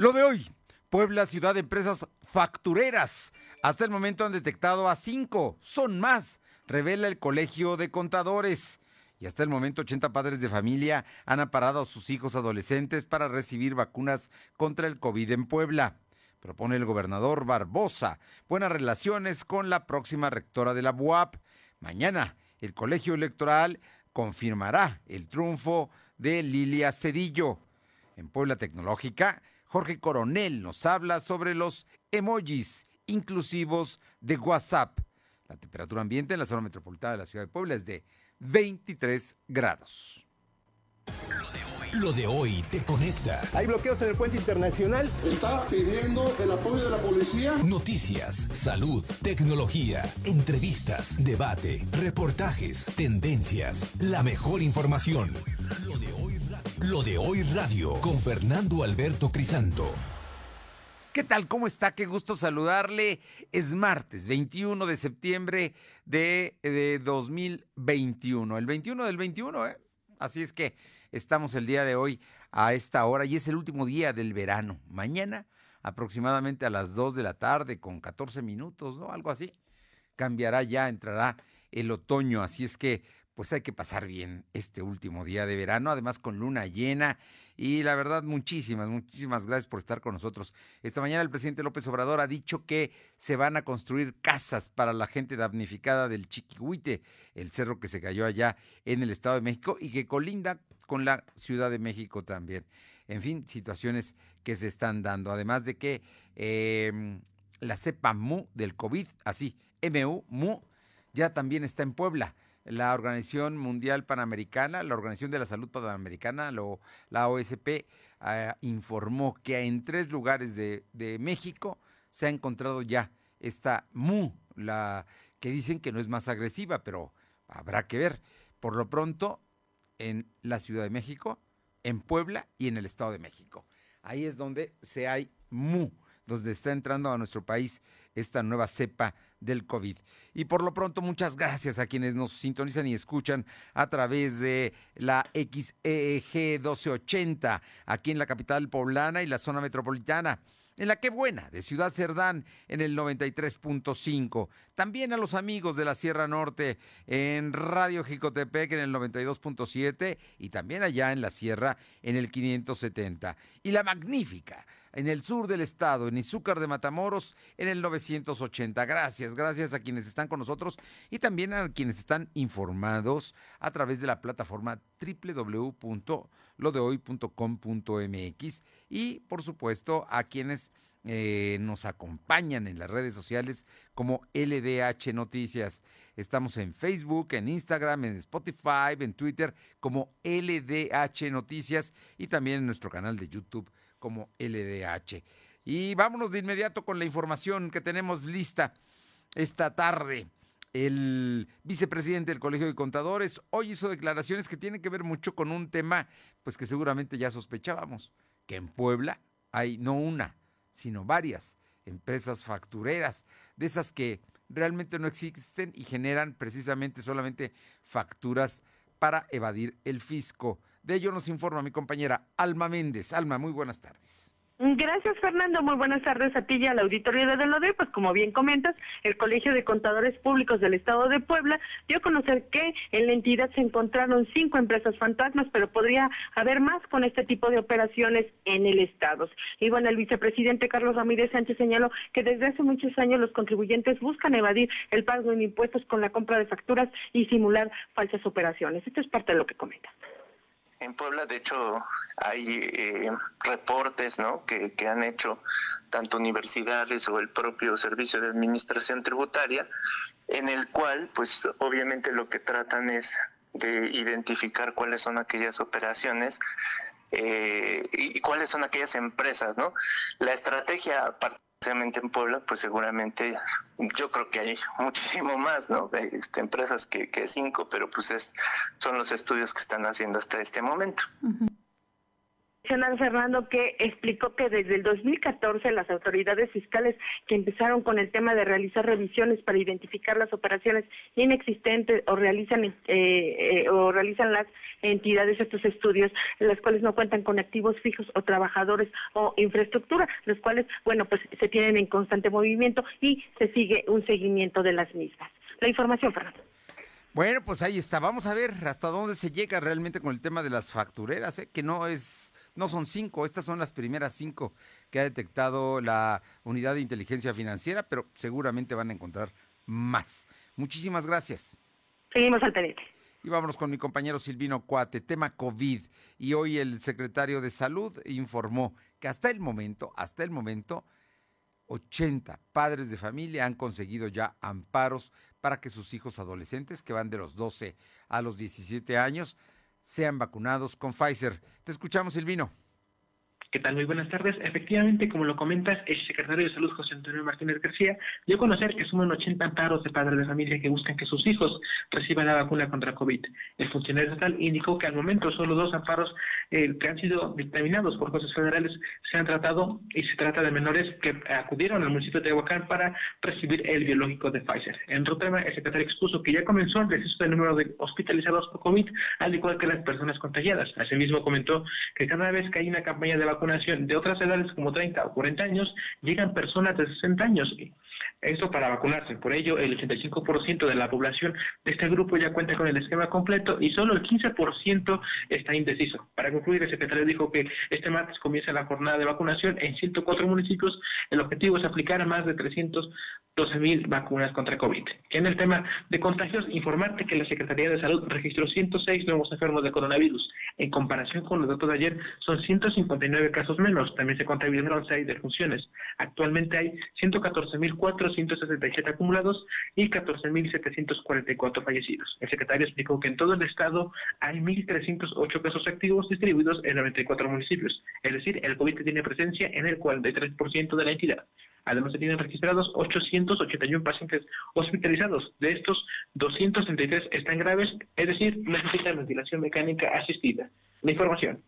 Lo de hoy, Puebla, ciudad de empresas factureras. Hasta el momento han detectado a cinco, son más, revela el Colegio de Contadores. Y hasta el momento 80 padres de familia han aparado a sus hijos adolescentes para recibir vacunas contra el COVID en Puebla. Propone el gobernador Barbosa buenas relaciones con la próxima rectora de la BUAP. Mañana el colegio electoral confirmará el triunfo de Lilia Cedillo. En Puebla Tecnológica, Jorge Coronel nos habla sobre los emojis inclusivos de WhatsApp. La temperatura ambiente en la zona metropolitana de la ciudad de Puebla es de 23 grados. Lo de hoy te conecta. Hay bloqueos en el puente internacional. Está pidiendo el apoyo de la policía. Noticias, salud, tecnología, entrevistas, debate, reportajes, tendencias, la mejor información. Lo de hoy Lo de hoy radio con Fernando Alberto Crisanto. ¿Qué tal? ¿Cómo está? Qué gusto saludarle. Es martes 21 de septiembre de, de 2021. El 21 del 21, ¿eh? Así es que estamos el día de hoy a esta hora y es el último día del verano. Mañana, aproximadamente a las 2 de la tarde, con 14 minutos, ¿no? Algo así. Cambiará ya, entrará el otoño. Así es que, pues hay que pasar bien este último día de verano, además con luna llena. Y la verdad, muchísimas, muchísimas gracias por estar con nosotros. Esta mañana el presidente López Obrador ha dicho que se van a construir casas para la gente damnificada del Chiquihuite, el cerro que se cayó allá en el Estado de México y que colinda con la Ciudad de México también. En fin, situaciones que se están dando. Además de que eh, la cepa MU del COVID, así, MU, MU, ya también está en Puebla. La Organización Mundial Panamericana, la Organización de la Salud Panamericana, lo, la OSP, eh, informó que en tres lugares de, de, México se ha encontrado ya esta MU, la que dicen que no es más agresiva, pero habrá que ver. Por lo pronto, en la Ciudad de México, en Puebla y en el Estado de México. Ahí es donde se hay MU, donde está entrando a nuestro país esta nueva cepa del COVID. Y por lo pronto, muchas gracias a quienes nos sintonizan y escuchan a través de la XEG 1280, aquí en la capital poblana y la zona metropolitana en la que buena de Ciudad Cerdán en el 93.5. También a los amigos de la Sierra Norte en Radio Jicotepec en el 92.7 y también allá en la Sierra en el 570. Y la magnífica en el sur del estado, en Izúcar de Matamoros, en el 980. Gracias, gracias a quienes están con nosotros y también a quienes están informados a través de la plataforma www.lodehoy.com.mx y, por supuesto, a quienes eh, nos acompañan en las redes sociales como LDH Noticias. Estamos en Facebook, en Instagram, en Spotify, en Twitter como LDH Noticias y también en nuestro canal de YouTube como LDH. Y vámonos de inmediato con la información que tenemos lista esta tarde. El vicepresidente del Colegio de Contadores hoy hizo declaraciones que tienen que ver mucho con un tema, pues que seguramente ya sospechábamos, que en Puebla hay no una, sino varias empresas factureras, de esas que realmente no existen y generan precisamente solamente facturas para evadir el fisco. De ello nos informa mi compañera Alma Méndez. Alma, muy buenas tardes. Gracias, Fernando. Muy buenas tardes a ti y al auditorio de Delode. Pues como bien comentas, el Colegio de Contadores Públicos del Estado de Puebla dio a conocer que en la entidad se encontraron cinco empresas fantasmas, pero podría haber más con este tipo de operaciones en el Estado. Y bueno, el vicepresidente Carlos Ramírez Sánchez señaló que desde hace muchos años los contribuyentes buscan evadir el pago de impuestos con la compra de facturas y simular falsas operaciones. Esto es parte de lo que comenta. En Puebla, de hecho, hay eh, reportes ¿no? que, que, han hecho tanto universidades o el propio Servicio de Administración Tributaria, en el cual, pues obviamente lo que tratan es de identificar cuáles son aquellas operaciones eh, y, cuáles son aquellas empresas, ¿no? La estrategia precisamente en Puebla, pues seguramente yo creo que hay muchísimo más, ¿no? Este, empresas que, cinco, pero pues es, son los estudios que están haciendo hasta este momento. Fernando, que explicó que desde el 2014 las autoridades fiscales que empezaron con el tema de realizar revisiones para identificar las operaciones inexistentes o realizan eh, eh, o realizan las entidades estos estudios, las cuales no cuentan con activos fijos o trabajadores o infraestructura, los cuales, bueno, pues se tienen en constante movimiento y se sigue un seguimiento de las mismas. La información, Fernando. Bueno, pues ahí está. Vamos a ver hasta dónde se llega realmente con el tema de las factureras, ¿eh? que no es, no son cinco, estas son las primeras cinco que ha detectado la unidad de inteligencia financiera, pero seguramente van a encontrar más. Muchísimas gracias. Seguimos al pendiente. Y vámonos con mi compañero Silvino Cuate, tema COVID. Y hoy el secretario de Salud informó que hasta el momento, hasta el momento, 80 padres de familia han conseguido ya amparos para que sus hijos adolescentes, que van de los 12 a los 17 años, sean vacunados con Pfizer. Te escuchamos, Silvino. ¿Qué tal? Muy buenas tardes. Efectivamente, como lo comentas, el secretario de Salud, José Antonio Martínez García, dio a conocer que suman 80 amparos de padres de familia que buscan que sus hijos reciban la vacuna contra COVID. El funcionario estatal indicó que al momento solo dos amparos eh, que han sido dictaminados por jueces federales se han tratado y se trata de menores que acudieron al municipio de Tehuacán para recibir el biológico de Pfizer. En otro tema, el secretario expuso que ya comenzó el descenso del número de hospitalizados por COVID, al igual que las personas contagiadas. Asimismo, comentó que cada vez que hay una campaña de vacunación, vacunación de otras edades como 30 o 40 años, llegan personas de 60 años. Esto para vacunarse. Por ello, el 85% de la población de este grupo ya cuenta con el esquema completo y solo el 15% está indeciso. Para concluir, el secretario dijo que este martes comienza la jornada de vacunación en 104 municipios. El objetivo es aplicar más de 312 mil vacunas contra COVID. En el tema de contagios, informarte que la Secretaría de Salud registró 106 nuevos enfermos de coronavirus. En comparación con los datos de ayer, son 159 casos menos. También se contabilizaron 6 defunciones. Actualmente hay 114.004 167 acumulados y 14.744 fallecidos. El secretario explicó que en todo el estado hay 1.308 casos activos distribuidos en 94 municipios, es decir, el COVID tiene presencia en el 43% de la entidad. Además, se tienen registrados 881 pacientes hospitalizados. De estos, 233 están graves, es decir, necesitan ventilación mecánica asistida. La información.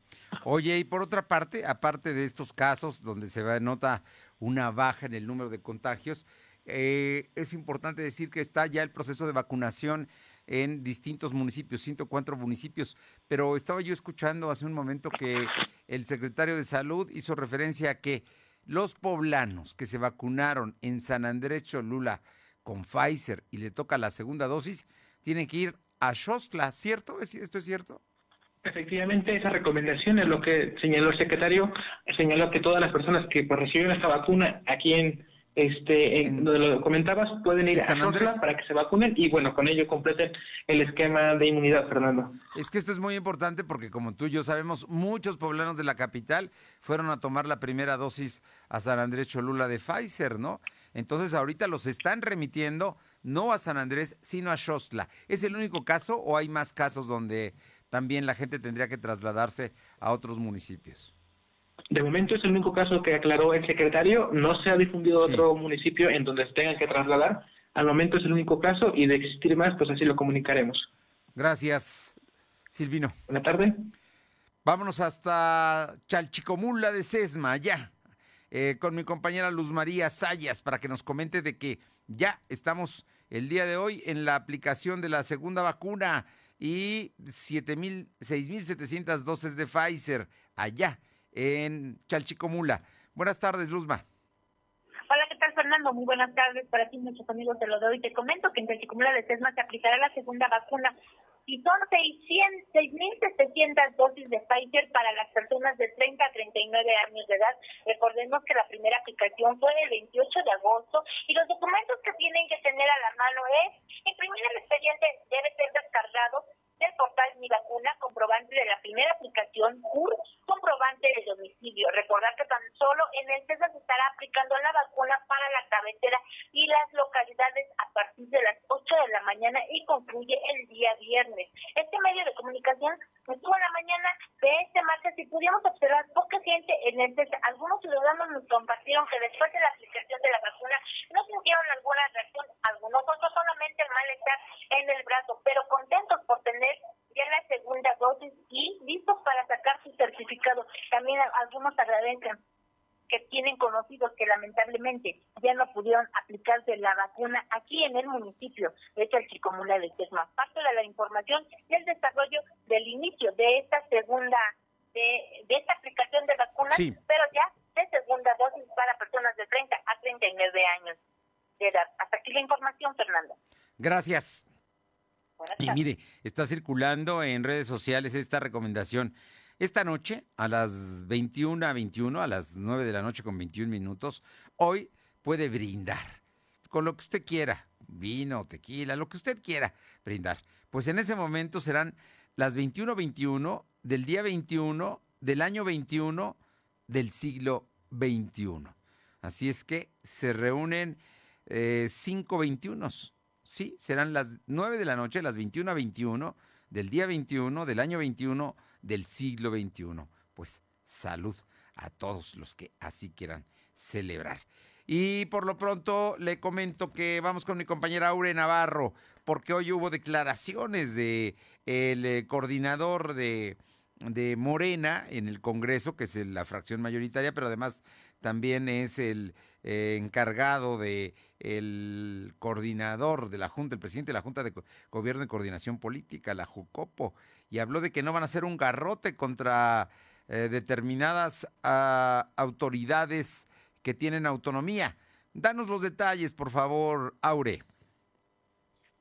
Oye, y por otra parte, aparte de estos casos donde se nota una baja en el número de contagios, eh, es importante decir que está ya el proceso de vacunación en distintos municipios, 104 municipios, pero estaba yo escuchando hace un momento que el secretario de Salud hizo referencia a que los poblanos que se vacunaron en San Andrés Cholula con Pfizer y le toca la segunda dosis, tienen que ir a Xostla, ¿cierto? ¿Esto es cierto? Efectivamente, esa recomendación es lo que señaló el secretario, señaló que todas las personas que pues, recibieron esta vacuna aquí en este en, donde lo comentabas pueden ir a Xostla para que se vacunen y bueno, con ello completen el esquema de inmunidad, Fernando. Es que esto es muy importante porque como tú y yo sabemos, muchos poblanos de la capital fueron a tomar la primera dosis a San Andrés Cholula de Pfizer, ¿no? Entonces ahorita los están remitiendo no a San Andrés, sino a Xostla. ¿Es el único caso o hay más casos donde también la gente tendría que trasladarse a otros municipios? De momento es el único caso que aclaró el secretario. No se ha difundido otro municipio en donde se tengan que trasladar. Al momento es el único caso y de existir más, pues así lo comunicaremos. Gracias, Silvino. Buenas tardes. Vámonos hasta Chalchicomula de Sesma, ya, eh, con mi compañera Luz María Sayas, para que nos comente de que ya estamos el día de hoy en la aplicación de la segunda vacuna y 6.700 dosis de Pfizer allá en Chalchicomula. Buenas tardes, Luzma. Hola, ¿qué tal, Fernando? Muy buenas tardes para ti, muchos amigos de lo de hoy. Te comento que en Chalchicomula de Sesma se aplicará la segunda vacuna y son 6.700 dosis de Pfizer para las personas de 30 a 39 años de edad. Recordemos que la primera aplicación fue el 28 de agosto y los documentos que tienen que tener a la mano es imprimir el expediente, debe ser descargado del portal Mi Vacuna, comprobante de la primera aplicación, CUR, comprobante de domicilio. Recordar que tan solo en el CESA se estará aplicando la vacuna para la cabecera y las localidades a partir de las 8 de la mañana y concluye el día viernes. Este medio de comunicación estuvo en la mañana de este martes y pudimos observar poca gente en el CESA. Algunos ciudadanos nos compartieron que después de la aplicación de la vacuna no sintieron alguna reacción, algunos otros solamente el malestar en el brazo, pero contentos por tener ya la segunda dosis y listos para sacar su certificado. También tienen conocidos que lamentablemente ya no pudieron aplicarse la vacuna aquí en el municipio de Chalchicomula de más Parte de la información y el desarrollo del inicio de esta segunda, de, de esta aplicación de vacunas, pero ya de segunda dosis para personas de 30 a 39 años de edad. Hasta aquí la información, Fernando. Gracias. Y mire, está circulando en redes sociales esta recomendación. Esta noche, a las 21 a 21, a las 9 de la noche con 21 minutos, hoy puede brindar con lo que usted quiera, vino, tequila, lo que usted quiera brindar. Pues en ese momento serán las 21-21 del día 21 del año 21 del siglo XXI. Así es que se reúnen eh, cinco 21. Sí, serán las 9 de la noche, las 21 a 21 del día 21 del año 21 del siglo XXI. Pues salud a todos los que así quieran celebrar. Y por lo pronto le comento que vamos con mi compañera Aure Navarro, porque hoy hubo declaraciones de el eh, coordinador de, de Morena en el Congreso, que es la fracción mayoritaria, pero además también es el eh, encargado de el coordinador de la Junta, el presidente de la Junta de Gobierno y Coordinación Política, la JUCOPO, y habló de que no van a hacer un garrote contra eh, determinadas ah, autoridades que tienen autonomía. Danos los detalles, por favor, Aure.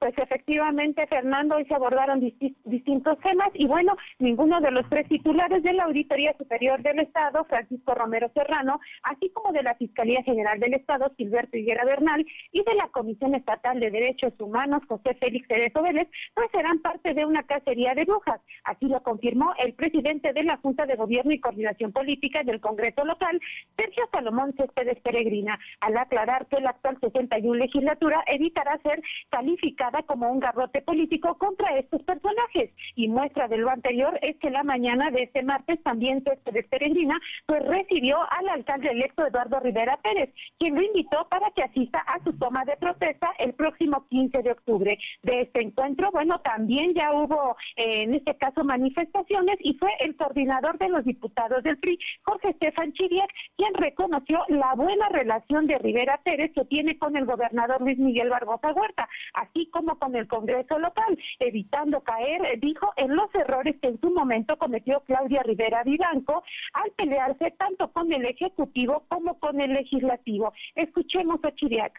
Pues efectivamente, Fernando, hoy se abordaron distintos temas y bueno, ninguno de los tres titulares de la Auditoría Superior del Estado, Francisco Romero Serrano, así como de la Fiscalía General del Estado, Gilberto Higuera Bernal, y de la Comisión Estatal de Derechos Humanos, José Félix Cerezo Vélez, pues serán parte de una cacería de brujas. Así lo confirmó el presidente de la Junta de Gobierno y Coordinación Política del Congreso local, Sergio Salomón Céspedes Peregrina, al aclarar que la actual 61 legislatura evitará ser calificada como un garrote político contra estos personajes. Y muestra de lo anterior es que la mañana de este martes también Céspedes Peregrina pues recibió al alcalde electo Eduardo Rivera Pérez, quien lo invitó para que asista a su toma de protesta el próximo 15 de octubre. De este encuentro, bueno, también ya hubo eh, en este caso manifestaciones y fue el coordinador de los diputados del PRI, Jorge Estefan Chiriac, quien reconoció la buena relación de Rivera Pérez que tiene con el gobernador Luis Miguel Barbosa Huerta, así como con el Congreso local, evitando caer, dijo, en los errores que en su momento cometió Claudia Rivera Vivanco al pelearse tanto con el Ejecutivo como con el Legislativo. Escuchemos a Chiriac.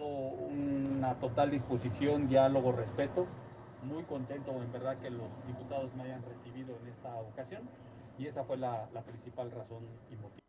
Una total disposición, diálogo, respeto. Muy contento en verdad que los diputados me hayan recibido en esta ocasión y esa fue la, la principal razón y motivo.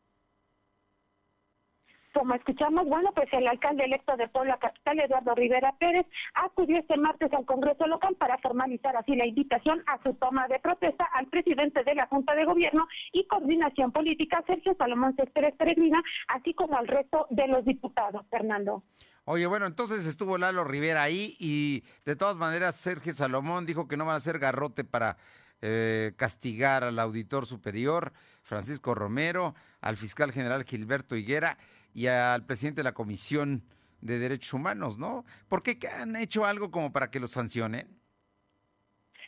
Como escuchamos, bueno, pues el alcalde electo de Puebla Capital, Eduardo Rivera Pérez, acudió este martes al Congreso local para formalizar así la invitación a su toma de protesta al presidente de la Junta de Gobierno y Coordinación Política, Sergio Salomón Céspedes Peregrina, así como al resto de los diputados. Fernando. Oye, bueno, entonces estuvo Lalo Rivera ahí y de todas maneras Sergio Salomón dijo que no van a hacer garrote para eh, castigar al auditor superior Francisco Romero, al fiscal general Gilberto Higuera y al presidente de la Comisión de Derechos Humanos, ¿no? ¿Por qué han hecho algo como para que los sancionen?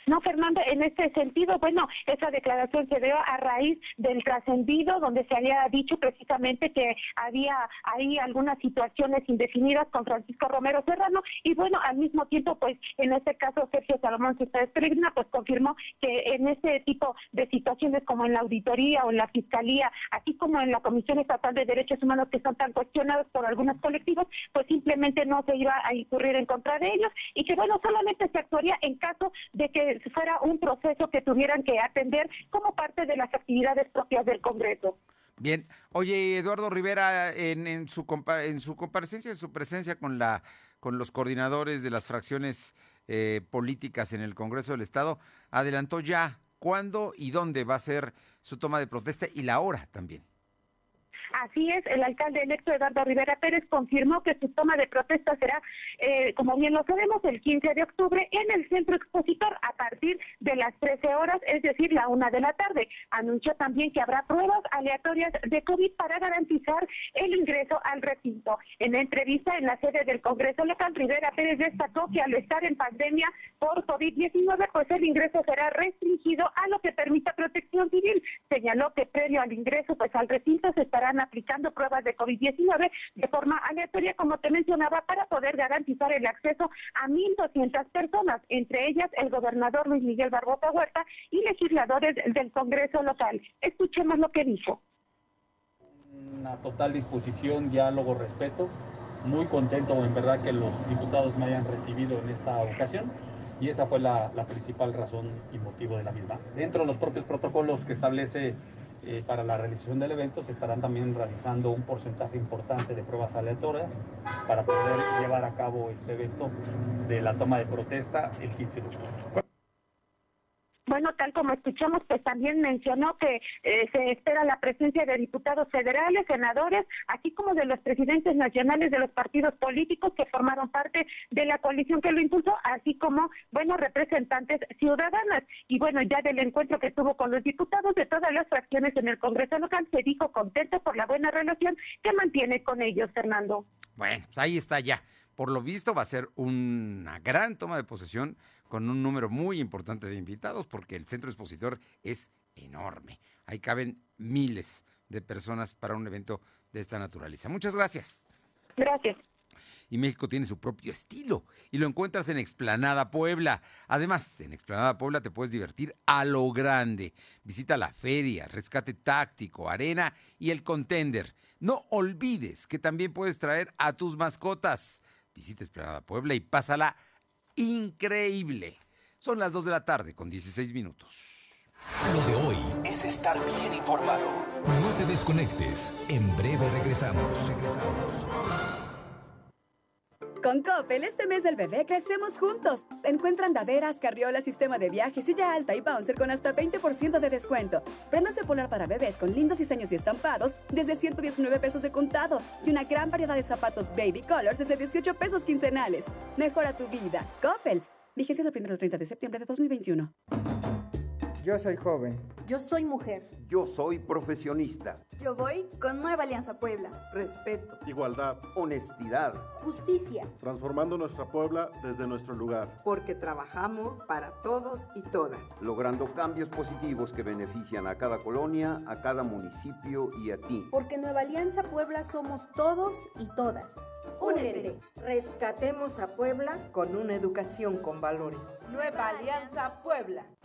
No, Fernando, en este sentido, bueno, esa declaración se dio a raíz del trascendido donde se había dicho precisamente que había ahí algunas situaciones indefinidas con Francisco Romero Serrano y bueno, al mismo tiempo, pues en este caso Sergio Salomón César pues confirmó que en este tipo de situaciones como en la auditoría o en la fiscalía, así como en la Comisión Estatal de Derechos Humanos que son tan cuestionados por algunos colectivos, pues simplemente no se iba a incurrir en contra de ellos y que bueno, solamente se actuaría en caso de que si fuera un proceso que tuvieran que atender como parte de las actividades propias del Congreso. Bien, oye Eduardo Rivera, en, en, su en su comparecencia, en su presencia con la con los coordinadores de las fracciones eh, políticas en el Congreso del Estado, adelantó ya cuándo y dónde va a ser su toma de protesta y la hora también. Así es, el alcalde electo Eduardo Rivera Pérez confirmó que su toma de protesta será, eh, como bien lo sabemos, el 15 de octubre en el centro expositor a partir de las 13 horas, es decir, la una de la tarde. Anunció también que habrá pruebas aleatorias de COVID para garantizar el ingreso al recinto. En entrevista en la sede del Congreso local, Rivera Pérez destacó que al estar en pandemia por COVID-19, pues el ingreso será restringido a lo que permita protección civil. Señaló que previo al ingreso, pues al recinto se estarán aplicando pruebas de COVID-19 de forma aleatoria, como te mencionaba, para poder garantizar el acceso a 1.200 personas, entre ellas el gobernador Luis Miguel Barbosa Huerta y legisladores del Congreso local. Escuchemos lo que dijo. Una total disposición, diálogo, respeto. Muy contento en verdad que los diputados me hayan recibido en esta ocasión y esa fue la, principal razón y motivo de la misma. Dentro de los propios protocolos que establece eh, para la realización del evento se estarán también realizando un porcentaje importante de pruebas aleatorias para poder llevar a cabo este evento de la toma de protesta el 15 de octubre. Bueno, tal como escuchamos, pues también mencionó que eh, se espera la presencia de diputados federales, senadores, así como de los presidentes nacionales de los partidos políticos que formaron parte de la coalición que lo impulsó, así como, bueno, representantes ciudadanas. Y bueno, ya del encuentro que tuvo con los diputados de todas las fracciones en el Congreso local, se dijo contento por la buena relación que mantiene con ellos, Fernando. Bueno, pues ahí está ya. Por lo visto va a ser una gran toma de posesión con un número muy importante de invitados porque el centro expositor es enorme. Ahí caben miles de personas para un evento de esta naturaleza. Muchas gracias. Gracias. Y México tiene su propio estilo y lo encuentras en Explanada Puebla. Además, en Explanada Puebla te puedes divertir a lo grande. Visita la feria, rescate táctico, arena y el contender. No olvides que también puedes traer a tus mascotas. Visita Explanada Puebla y pásala increíble. Son las 2 de la tarde con 16 minutos. Lo de hoy es estar bien informado. No te desconectes. En breve regresamos. Regresamos. Con Coppel, este mes del bebé crecemos juntos. Encuentra andaderas, carriolas, sistema de viaje, silla alta y bouncer con hasta 20% de descuento. Prendas de polar para bebés con lindos diseños y estampados desde 119 pesos de contado. Y una gran variedad de zapatos baby colors desde 18 pesos quincenales. Mejora tu vida. Coppel. Vigencia del 1 al 30 de septiembre de 2021. Yo soy joven. Yo soy mujer. Yo soy profesionista. Yo voy con Nueva Alianza Puebla. Respeto. Igualdad. Honestidad. Justicia. Transformando nuestra Puebla desde nuestro lugar. Porque trabajamos para todos y todas. Logrando cambios positivos que benefician a cada colonia, a cada municipio y a ti. Porque Nueva Alianza Puebla somos todos y todas. Únete. Rescatemos a Puebla con una educación con valores. Nueva Alianza Puebla.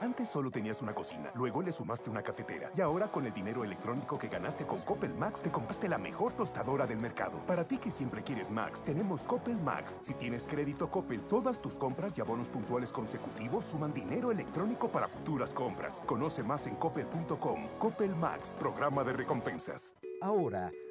Antes solo tenías una cocina, luego le sumaste una cafetera y ahora con el dinero electrónico que ganaste con Coppel Max te compraste la mejor tostadora del mercado. Para ti que siempre quieres Max, tenemos Coppel Max. Si tienes crédito Coppel, todas tus compras y abonos puntuales consecutivos suman dinero electrónico para futuras compras. Conoce más en coppel.com. Coppel Max, programa de recompensas. Ahora,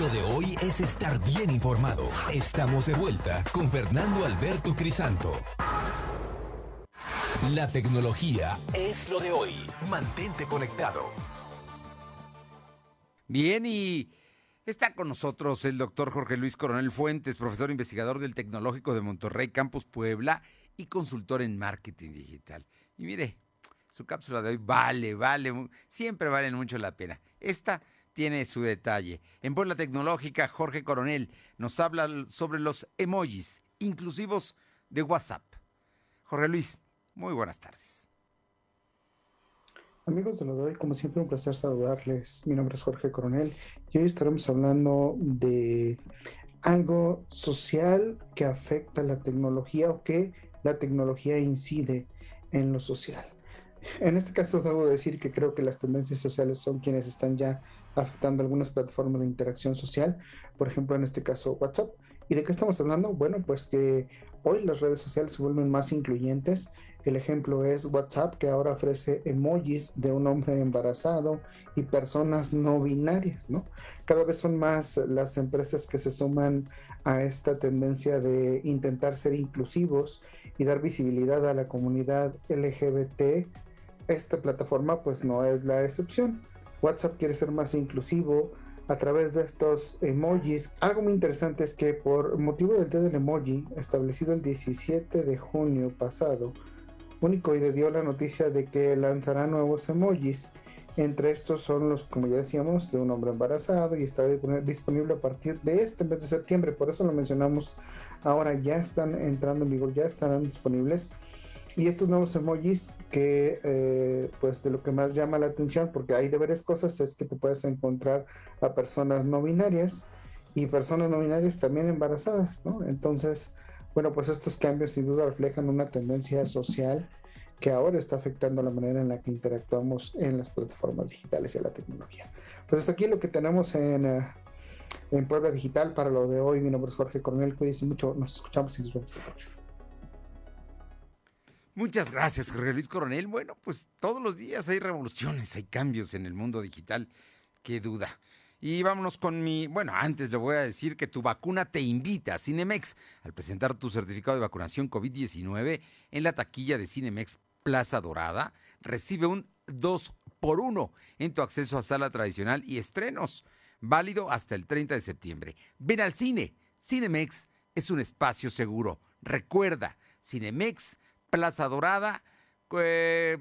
Lo de hoy es estar bien informado. Estamos de vuelta con Fernando Alberto Crisanto. La tecnología es lo de hoy. Mantente conectado. Bien, y está con nosotros el doctor Jorge Luis Coronel Fuentes, profesor investigador del Tecnológico de Monterrey, Campus Puebla y consultor en marketing digital. Y mire, su cápsula de hoy vale, vale, siempre vale mucho la pena. Esta tiene su detalle. En Puebla Tecnológica, Jorge Coronel nos habla sobre los emojis inclusivos de WhatsApp. Jorge Luis, muy buenas tardes. Amigos de lo de hoy, como siempre, un placer saludarles. Mi nombre es Jorge Coronel y hoy estaremos hablando de algo social que afecta la tecnología o que la tecnología incide en lo social. En este caso debo decir que creo que las tendencias sociales son quienes están ya afectando algunas plataformas de interacción social, por ejemplo en este caso WhatsApp. ¿Y de qué estamos hablando? Bueno, pues que hoy las redes sociales se vuelven más incluyentes, El ejemplo es WhatsApp, que ahora ofrece emojis de un hombre embarazado y personas no binarias, ¿no? Cada vez son más las empresas que se suman a esta tendencia de intentar ser inclusivos y dar visibilidad a la comunidad LGBT. Esta plataforma pues no es la excepción. WhatsApp quiere ser más inclusivo a través de estos emojis. Algo muy interesante es que por motivo del día del emoji, establecido el 17 de junio pasado, Unicoide dio la noticia de que lanzará nuevos emojis. Entre estos son los, como ya decíamos, de un hombre embarazado y está disponible a partir de este mes de septiembre. Por eso lo mencionamos ahora, ya están entrando en vigor, ya estarán disponibles. Y estos nuevos emojis que eh, pues de lo que más llama la atención, porque hay de varias cosas, es que te puedes encontrar a personas no binarias y personas no binarias también embarazadas, ¿no? Entonces, bueno, pues estos cambios sin duda reflejan una tendencia social que ahora está afectando la manera en la que interactuamos en las plataformas digitales y la tecnología. Pues hasta aquí lo que tenemos en, eh, en Puebla Digital para lo de hoy. Mi nombre es Jorge Coronel, cuídense mucho, nos escuchamos y nos vemos la. Muchas gracias, Jorge Luis Coronel. Bueno, pues todos los días hay revoluciones, hay cambios en el mundo digital, qué duda. Y vámonos con mi, bueno, antes le voy a decir que tu vacuna te invita a Cinemex al presentar tu certificado de vacunación COVID-19 en la taquilla de Cinemex Plaza Dorada. Recibe un 2 por 1 en tu acceso a sala tradicional y estrenos, válido hasta el 30 de septiembre. Ven al cine. Cinemex es un espacio seguro. Recuerda, Cinemex Plaza Dorada, eh,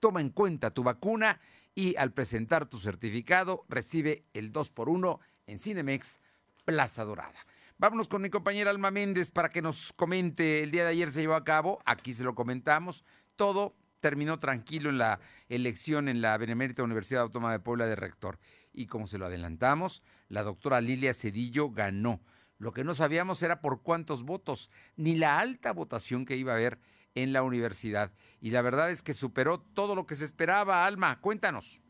toma en cuenta tu vacuna y al presentar tu certificado recibe el 2 por 1 en Cinemex Plaza Dorada. Vámonos con mi compañera Alma Méndez para que nos comente. El día de ayer se llevó a cabo, aquí se lo comentamos, todo terminó tranquilo en la elección en la Benemérita Universidad Autónoma de Puebla de rector. Y como se lo adelantamos, la doctora Lilia Cedillo ganó. Lo que no sabíamos era por cuántos votos, ni la alta votación que iba a haber en la universidad. Y la verdad es que superó todo lo que se esperaba. Alma, cuéntanos.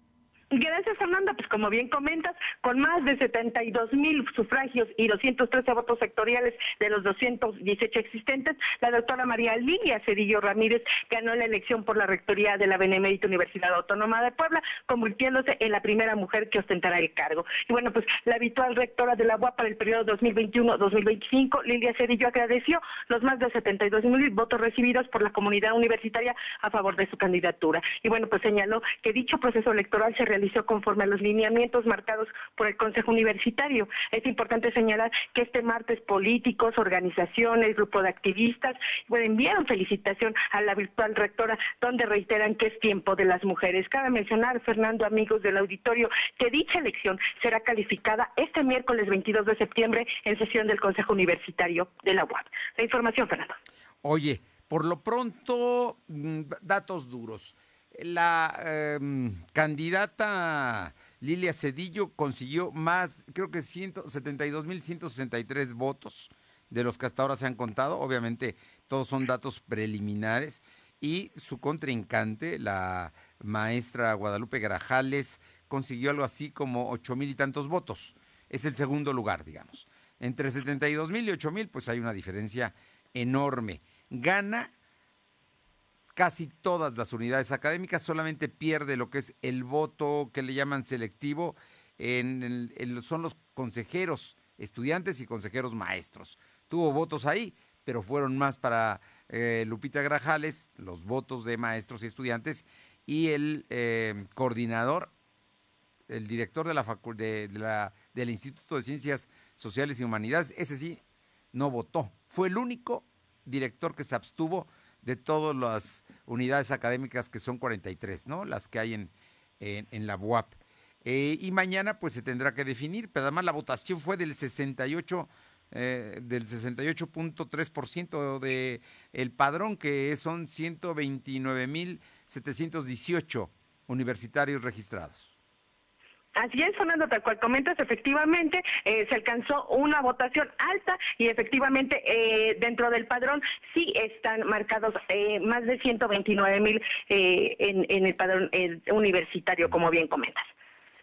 Gracias, Fernanda. Pues como bien comentas, con más de 72 mil sufragios y 213 votos sectoriales de los 218 existentes, la doctora María Lilia Cedillo Ramírez ganó la elección por la rectoría de la Benemérita Universidad Autónoma de Puebla, convirtiéndose en la primera mujer que ostentará el cargo. Y bueno, pues la habitual rectora de la UAP para el periodo 2021-2025, Lilia Cedillo agradeció los más de 72 mil votos recibidos por la comunidad universitaria a favor de su candidatura. Y bueno, pues señaló que dicho proceso electoral se realizó conforme a los lineamientos marcados por el Consejo Universitario. Es importante señalar que este martes políticos, organizaciones, grupo de activistas bueno, enviaron felicitación a la virtual rectora donde reiteran que es tiempo de las mujeres. Cabe mencionar, Fernando, amigos del auditorio, que dicha elección será calificada este miércoles 22 de septiembre en sesión del Consejo Universitario de la UAP. La información, Fernando. Oye, por lo pronto, mm, datos duros la em, candidata Lilia Cedillo consiguió más, creo que 172.163 votos de los que hasta ahora se han contado. Obviamente, todos son datos preliminares. Y su contrincante, la maestra Guadalupe Grajales, consiguió algo así como ocho mil y tantos votos. Es el segundo lugar, digamos. Entre 72 mil y 8 mil, pues hay una diferencia enorme. Gana casi todas las unidades académicas, solamente pierde lo que es el voto que le llaman selectivo, son los consejeros estudiantes y consejeros maestros. Tuvo votos ahí, pero fueron más para eh, Lupita Grajales, los votos de maestros y estudiantes, y el eh, coordinador, el director de la, de, la, del Instituto de Ciencias Sociales y Humanidades, ese sí, no votó. Fue el único director que se abstuvo de todas las unidades académicas que son 43, ¿no? Las que hay en, en, la UAP. Eh, y mañana pues se tendrá que definir, pero además la votación fue del 68 eh, del 68.3% de el padrón que son 129.718 universitarios registrados. Así es, Fernando, tal cual comentas, efectivamente eh, se alcanzó una votación alta y efectivamente eh, dentro del padrón sí están marcados eh, más de 129 mil en, en, el padrón universitario, como bien comentas.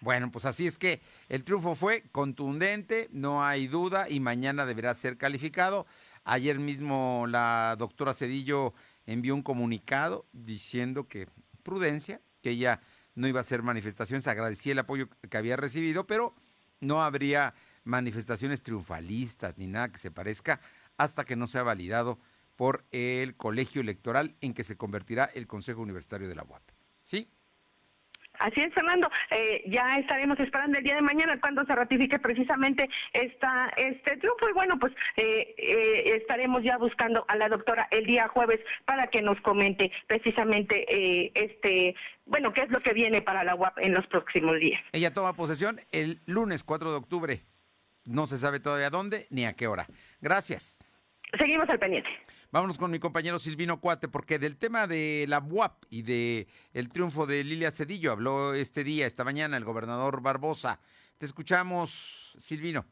Bueno, pues así es que el triunfo fue contundente, no hay duda, y mañana deberá ser calificado. Ayer mismo la doctora Cedillo envió un comunicado diciendo que prudencia, que ella no iba a hacer manifestaciones, agradecía el apoyo que había recibido, pero no habría manifestaciones triunfalistas ni nada que se parezca hasta que no sea validado por el colegio electoral en que se convertirá el Consejo Universitario de la UAP. ¿Sí? Así es, Fernando. Eh, ya estaremos esperando el día de mañana cuando se ratifique precisamente esta, este triunfo. Y bueno, pues eh, eh, estaremos ya buscando a la doctora el día jueves para que nos comente precisamente este, bueno, qué es lo que viene para la UAP en los próximos días. Ella toma posesión el lunes 4 de octubre. No se sabe todavía dónde ni a qué hora. Gracias. Seguimos al pendiente. Vámonos con mi compañero Silvino Cuate, porque del tema de la UAP y de el triunfo de Lilia Cedillo habló este día, esta mañana, el gobernador Barbosa. Te escuchamos, Silvino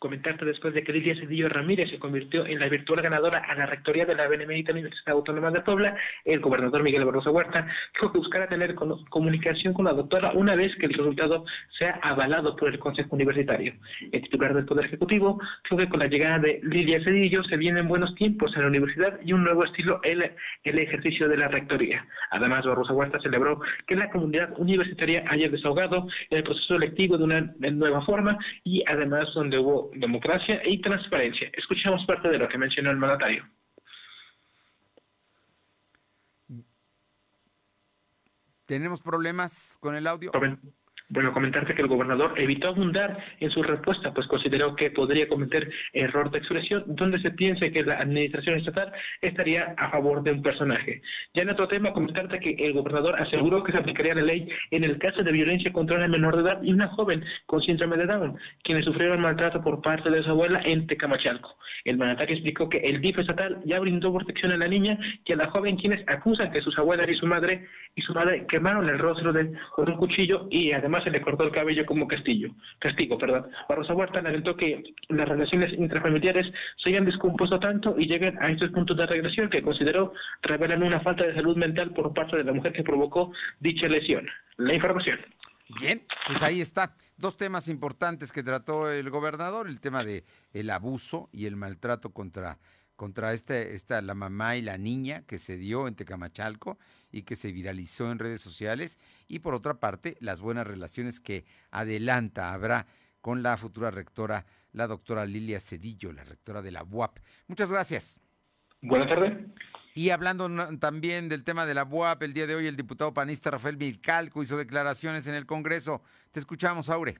comentarte después de que Lidia Cedillo Ramírez se convirtió en la virtual ganadora a la rectoría de la Benemérita Universidad Autónoma de Puebla, el gobernador Miguel Barroso Huerta dijo que buscará tener comunicación con la doctora una vez que el resultado sea avalado por el Consejo Universitario. El titular del Poder Ejecutivo dijo que con la llegada de Lidia Cedillo se vienen buenos tiempos en la universidad y un nuevo estilo en el ejercicio de la rectoría. Además, Barroso Huerta celebró que la comunidad universitaria haya desahogado el proceso electivo de una nueva forma y además donde hubo democracia y transparencia. Escuchamos parte de lo que mencionó el mandatario. ¿Tenemos problemas con el audio? Bueno, comentarte que el gobernador evitó abundar en su respuesta, pues consideró que podría cometer error de expresión donde se piense que la administración estatal estaría a favor de un personaje. Ya en otro tema, comentarte que el gobernador aseguró que se aplicaría la ley en el caso de violencia contra una menor de edad y una joven con síndrome de Down, quienes sufrieron maltrato por parte de su abuela en Tecamachalco. El mandatario explicó que el DIF estatal ya brindó protección a la niña y a la joven quienes acusan que sus abuelas y su madre y su madre quemaron el rostro de, con un cuchillo y además se le cortó el cabello como castillo, castigo. Perdón. Barroso Huerta lamentó que las relaciones intrafamiliares se hayan descompuesto tanto y lleguen a estos puntos de regresión que consideró revelan una falta de salud mental por parte de la mujer que provocó dicha lesión. La información. Bien, pues ahí está. Dos temas importantes que trató el gobernador, el tema de el abuso y el maltrato contra contra este, esta, la mamá y la niña que se dio en Tecamachalco y que se viralizó en redes sociales, y por otra parte, las buenas relaciones que adelanta habrá con la futura rectora, la doctora Lilia Cedillo, la rectora de la UAP. Muchas gracias. Buenas tardes. Y hablando también del tema de la UAP, el día de hoy el diputado panista Rafael Milcalco hizo declaraciones en el Congreso. Te escuchamos, Aure.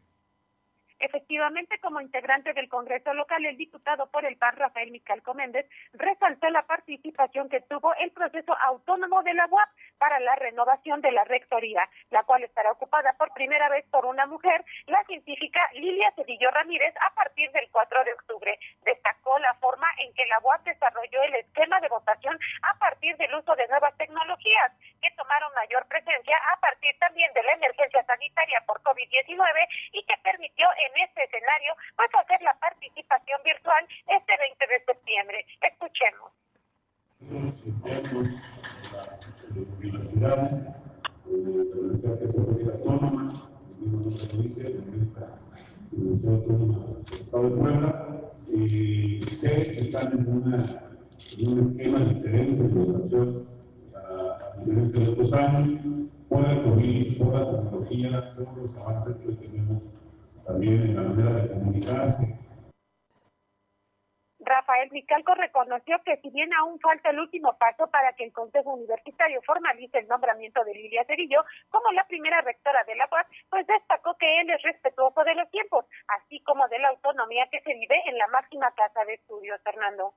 Efectivamente, como integrante del Congreso local, el diputado por el PAN, Rafael Micalco Méndez, resaltó la participación que tuvo el proceso autónomo de la UAP para la renovación de la rectoría, la cual estará ocupada por primera vez por una mujer, la científica Lilia Cedillo Ramírez, a partir del 4 de octubre. Destacó la forma en que la UAP desarrolló el esquema de votación a partir del uso de nuevas tecnologías, que tomaron mayor presencia a partir también de la emergencia sanitaria por COVID-19 y que permitió en en este escenario, pues hacer la participación virtual este 20 de septiembre. Escuchemos. Las universidades, la Universidad es autónoma, nuestra provincia, la Universidad Autónoma del Estado de Puebla, y sé que están en, una, en un esquema diferente de educación a, diferencia de otros años, por el COVID, por la tecnología, todos los avances que tenemos también en la manera de comunicarse. Rafael Micalco reconoció que si bien aún falta el último paso para que el Consejo Universitario formalice el nombramiento de Lilia Cerillo como la primera rectora de la UAS, pues destacó que él es respetuoso de los tiempos, así como de la autonomía que se vive en la máxima casa de estudios, Fernando.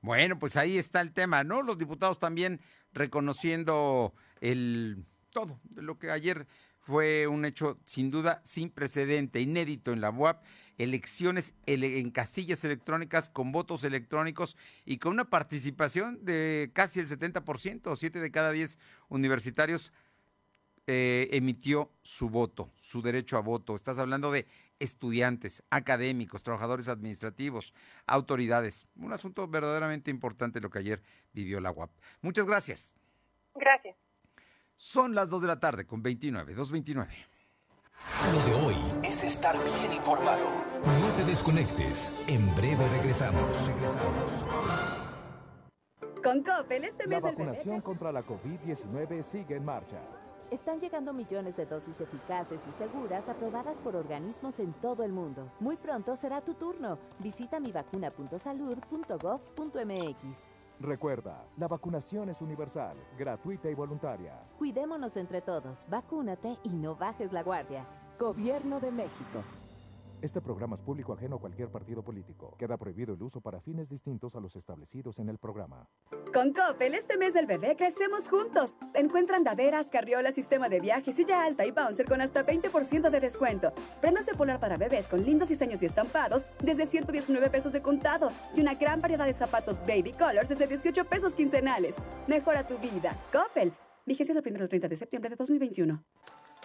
Bueno, pues ahí está el tema, ¿no? Los diputados también reconociendo el todo, lo que ayer fue un hecho sin duda sin precedente, inédito en la UAP, elecciones en casillas electrónicas con votos electrónicos y con una participación de casi el 70%, siete de cada diez universitarios eh, emitió su voto, su derecho a voto. Estás hablando de estudiantes, académicos, trabajadores administrativos, autoridades. Un asunto verdaderamente importante lo que ayer vivió la UAP. Muchas gracias. Gracias. Son las 2 de la tarde con 29, 2.29. Lo de hoy es estar bien informado. No te desconectes. En breve regresamos. Regresamos. Con Coppel, este mes La vacunación contra la COVID-19 sigue en marcha. Están llegando millones de dosis eficaces y seguras aprobadas por organismos en todo el mundo. Muy pronto será tu turno. Visita mivacuna.salud.gov.mx. Recuerda, la vacunación es universal, gratuita y voluntaria. Cuidémonos entre todos, vacúnate y no bajes la guardia. Gobierno de México. Este programa es público ajeno a cualquier partido político. Queda prohibido el uso para fines distintos a los establecidos en el programa. Con Coppel, este mes del bebé crecemos juntos. Encuentra andaderas, carriolas, sistema de viaje, silla alta y bouncer con hasta 20% de descuento. Prendas de polar para bebés con lindos diseños y estampados desde 119 pesos de contado. Y una gran variedad de zapatos baby colors desde 18 pesos quincenales. Mejora tu vida. Coppel. Vigencia del 1 al 30 de septiembre de 2021.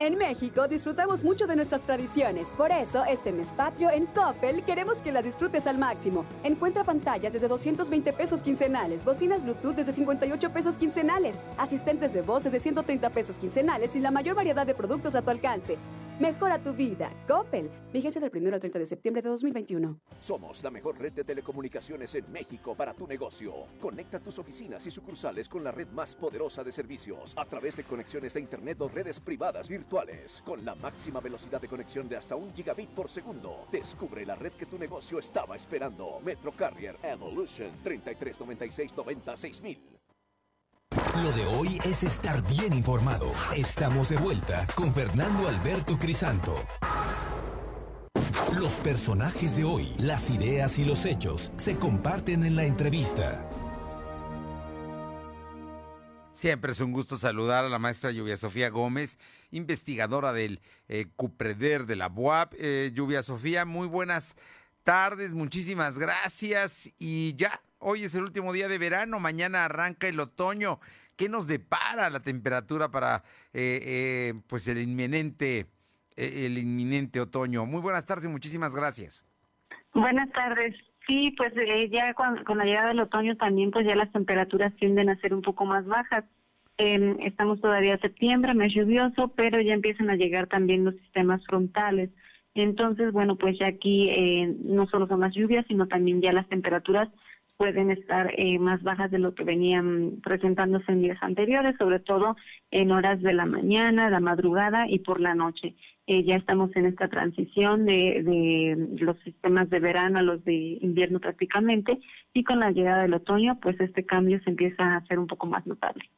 En México disfrutamos mucho de nuestras tradiciones, por eso este mes patrio en Coppel queremos que las disfrutes al máximo. Encuentra pantallas desde 220 pesos quincenales, bocinas Bluetooth desde 58 pesos quincenales, asistentes de voz desde 130 pesos quincenales y la mayor variedad de productos a tu alcance. Mejora tu vida. Coppel. Vigencia del 1 al 30 de septiembre de 2021. Somos la mejor red de telecomunicaciones en México para tu negocio. Conecta tus oficinas y sucursales con la red más poderosa de servicios a través de conexiones de Internet o redes privadas virtuales. Con la máxima velocidad de conexión de hasta un gigabit por segundo. Descubre la red que tu negocio estaba esperando. Metro Carrier Evolution 3396 96000. Lo de hoy es estar bien informado. Estamos de vuelta con Fernando Alberto Crisanto. Los personajes de hoy, las ideas y los hechos se comparten en la entrevista. Siempre es un gusto saludar a la maestra Lluvia Sofía Gómez, investigadora del eh, CUPREDER de la BUAP. Eh, Lluvia Sofía, muy buenas tardes, muchísimas gracias. Y ya, hoy es el último día de verano, mañana arranca el otoño. ¿Qué nos depara la temperatura para eh, eh, pues el inminente, eh, el inminente otoño? Muy buenas tardes y muchísimas gracias. Buenas tardes. Sí, pues eh, ya con, la llegada del otoño también pues ya las temperaturas tienden a ser un poco más bajas. Eh, estamos todavía en septiembre, mes lluvioso, pero ya empiezan a llegar también los sistemas frontales. Entonces, bueno, pues ya aquí eh, no solo son las lluvias, sino también ya las temperaturas pueden estar eh, más bajas de lo que venían presentándose en días anteriores, sobre todo en horas de la mañana, la madrugada y por la noche. Eh, ya estamos en esta transición de, de los sistemas de verano a los de invierno prácticamente y con la llegada del otoño, pues este cambio se empieza a hacer un poco más notable.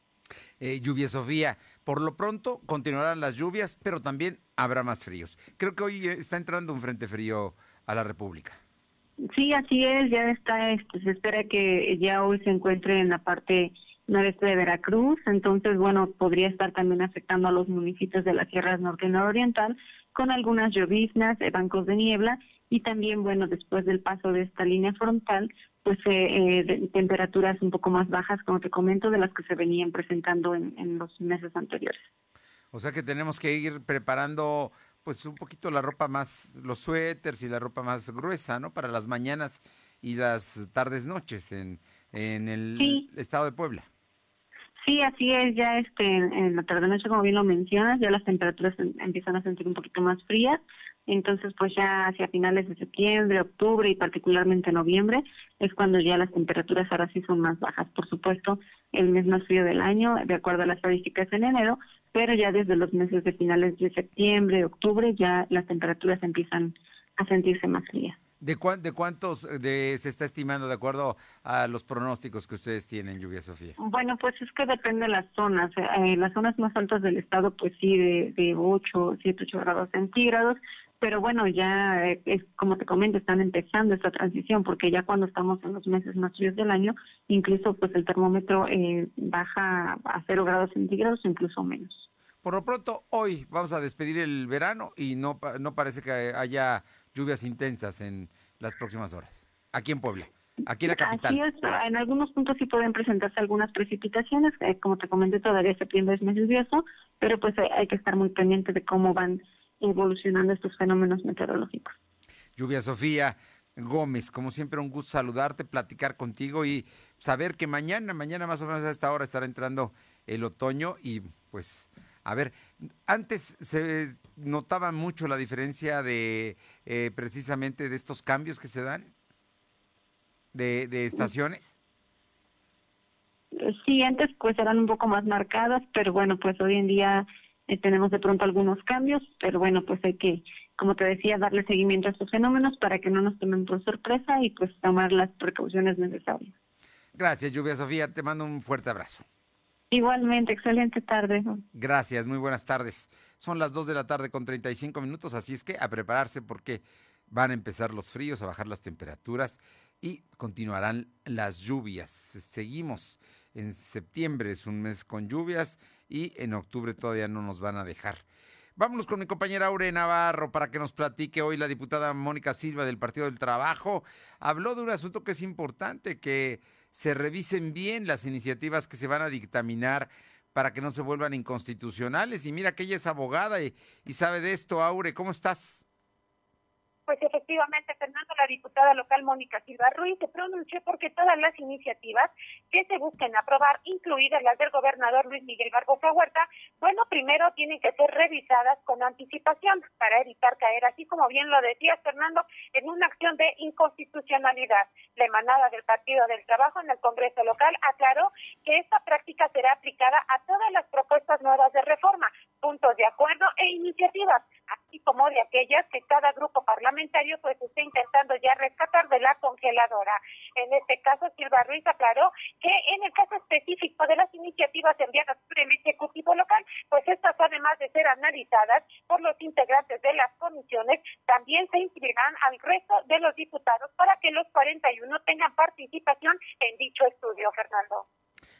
Eh, lluvia Sofía, por lo pronto continuarán las lluvias, pero también habrá más fríos. Creo que hoy está entrando un frente frío a la República. Sí, así es, ya está, este, se espera que ya hoy se encuentre en la parte noreste de Veracruz, entonces, bueno, podría estar también afectando a los municipios de las sierras norte y nororiental con algunas lloviznas, eh, bancos de niebla y también, bueno, después del paso de esta línea frontal, pues eh, eh, de- temperaturas un poco más bajas, como te comento, de las que se venían presentando en, en los meses anteriores. O sea que tenemos que ir preparando pues un poquito la ropa más, los suéteres y la ropa más gruesa, ¿no? Para las mañanas y las tardes noches en, en el Sí. estado de Puebla. Sí, así es, ya este, en, la tarde-noche, como bien lo mencionas, ya las temperaturas em- empiezan a sentir un poquito más frías, entonces pues ya hacia finales de septiembre, octubre y particularmente noviembre es cuando ya las temperaturas ahora sí son más bajas. Por supuesto, el mes más frío del año, de acuerdo a las estadísticas en enero, pero ya desde los meses de finales de septiembre, octubre, ya las temperaturas empiezan a sentirse más frías. ¿De, cuán- de cuántos de, se está estimando de acuerdo a los pronósticos que ustedes tienen, Lluvia Sofía? Bueno, pues es que depende de las zonas. Eh, las zonas más altas del estado, pues sí, de, de 8, 7, 8 grados centígrados. Pero bueno, ya eh, es como te comento, están empezando esta transición, porque ya cuando estamos en los meses más fríos del año, incluso pues el termómetro eh, baja a 0 grados centígrados, incluso menos. Por lo pronto, hoy vamos a despedir el verano y no, no parece que haya lluvias intensas en las próximas horas. Aquí en Puebla, aquí en la capital. Así es, en algunos puntos sí pueden presentarse algunas precipitaciones, eh, como te comenté todavía septiembre es mes lluvioso, pero pues hay, hay que estar muy pendiente de cómo van evolucionando estos fenómenos meteorológicos. Lluvia Sofía Gómez, como siempre un gusto saludarte, platicar contigo y saber que mañana, mañana más o menos a esta hora estará entrando el otoño y pues a ver, antes se notaba mucho la diferencia de eh, precisamente de estos cambios que se dan de, de estaciones. Sí, antes pues eran un poco más marcadas, pero bueno, pues hoy en día eh, tenemos de pronto algunos cambios, pero bueno, pues hay que, como te decía, darle seguimiento a estos fenómenos para que no nos tomen por sorpresa y pues tomar las precauciones necesarias. Gracias, Lluvia Sofía, te mando un fuerte abrazo. Igualmente, excelente tarde. Gracias, muy buenas tardes. Son las 2 de la tarde con 35 minutos, así es que a prepararse porque van a empezar los fríos, a bajar las temperaturas y continuarán las lluvias. Seguimos en septiembre, es un mes con lluvias y en octubre todavía no nos van a dejar. Vámonos con mi compañera Aure Navarro para que nos platique hoy la diputada Mónica Silva del Partido del Trabajo. Habló de un asunto que es importante, que se revisen bien las iniciativas que se van a dictaminar para que no se vuelvan inconstitucionales. Y mira que ella es abogada y, y sabe de esto. Aure, ¿cómo estás? Pues efectivamente, Fernando, la diputada local Mónica Silva Ruiz se pronunció porque todas las iniciativas que se busquen aprobar, incluidas las del gobernador Luis Miguel Barbosa Huerta, bueno, primero tienen que ser revisadas con anticipación para evitar caer, así como bien lo decía Fernando, en una acción de inconstitucionalidad. La emanada del Partido del Trabajo en el Congreso local aclaró que esta práctica será aplicada a todas las propuestas nuevas de reforma, puntos de acuerdo e iniciativas, así como de aquellas que cada grupo parlamentario pues está intentando ya rescatar de la congeladora. En este caso, Silva Ruiz aclaró que en el caso específico de las iniciativas enviadas por el Ejecutivo local, pues estas además de ser analizadas por los integrantes de las comisiones, también se inscribirán al resto de los diputados para que los 41 tengan participación en dicho estudio, Fernando.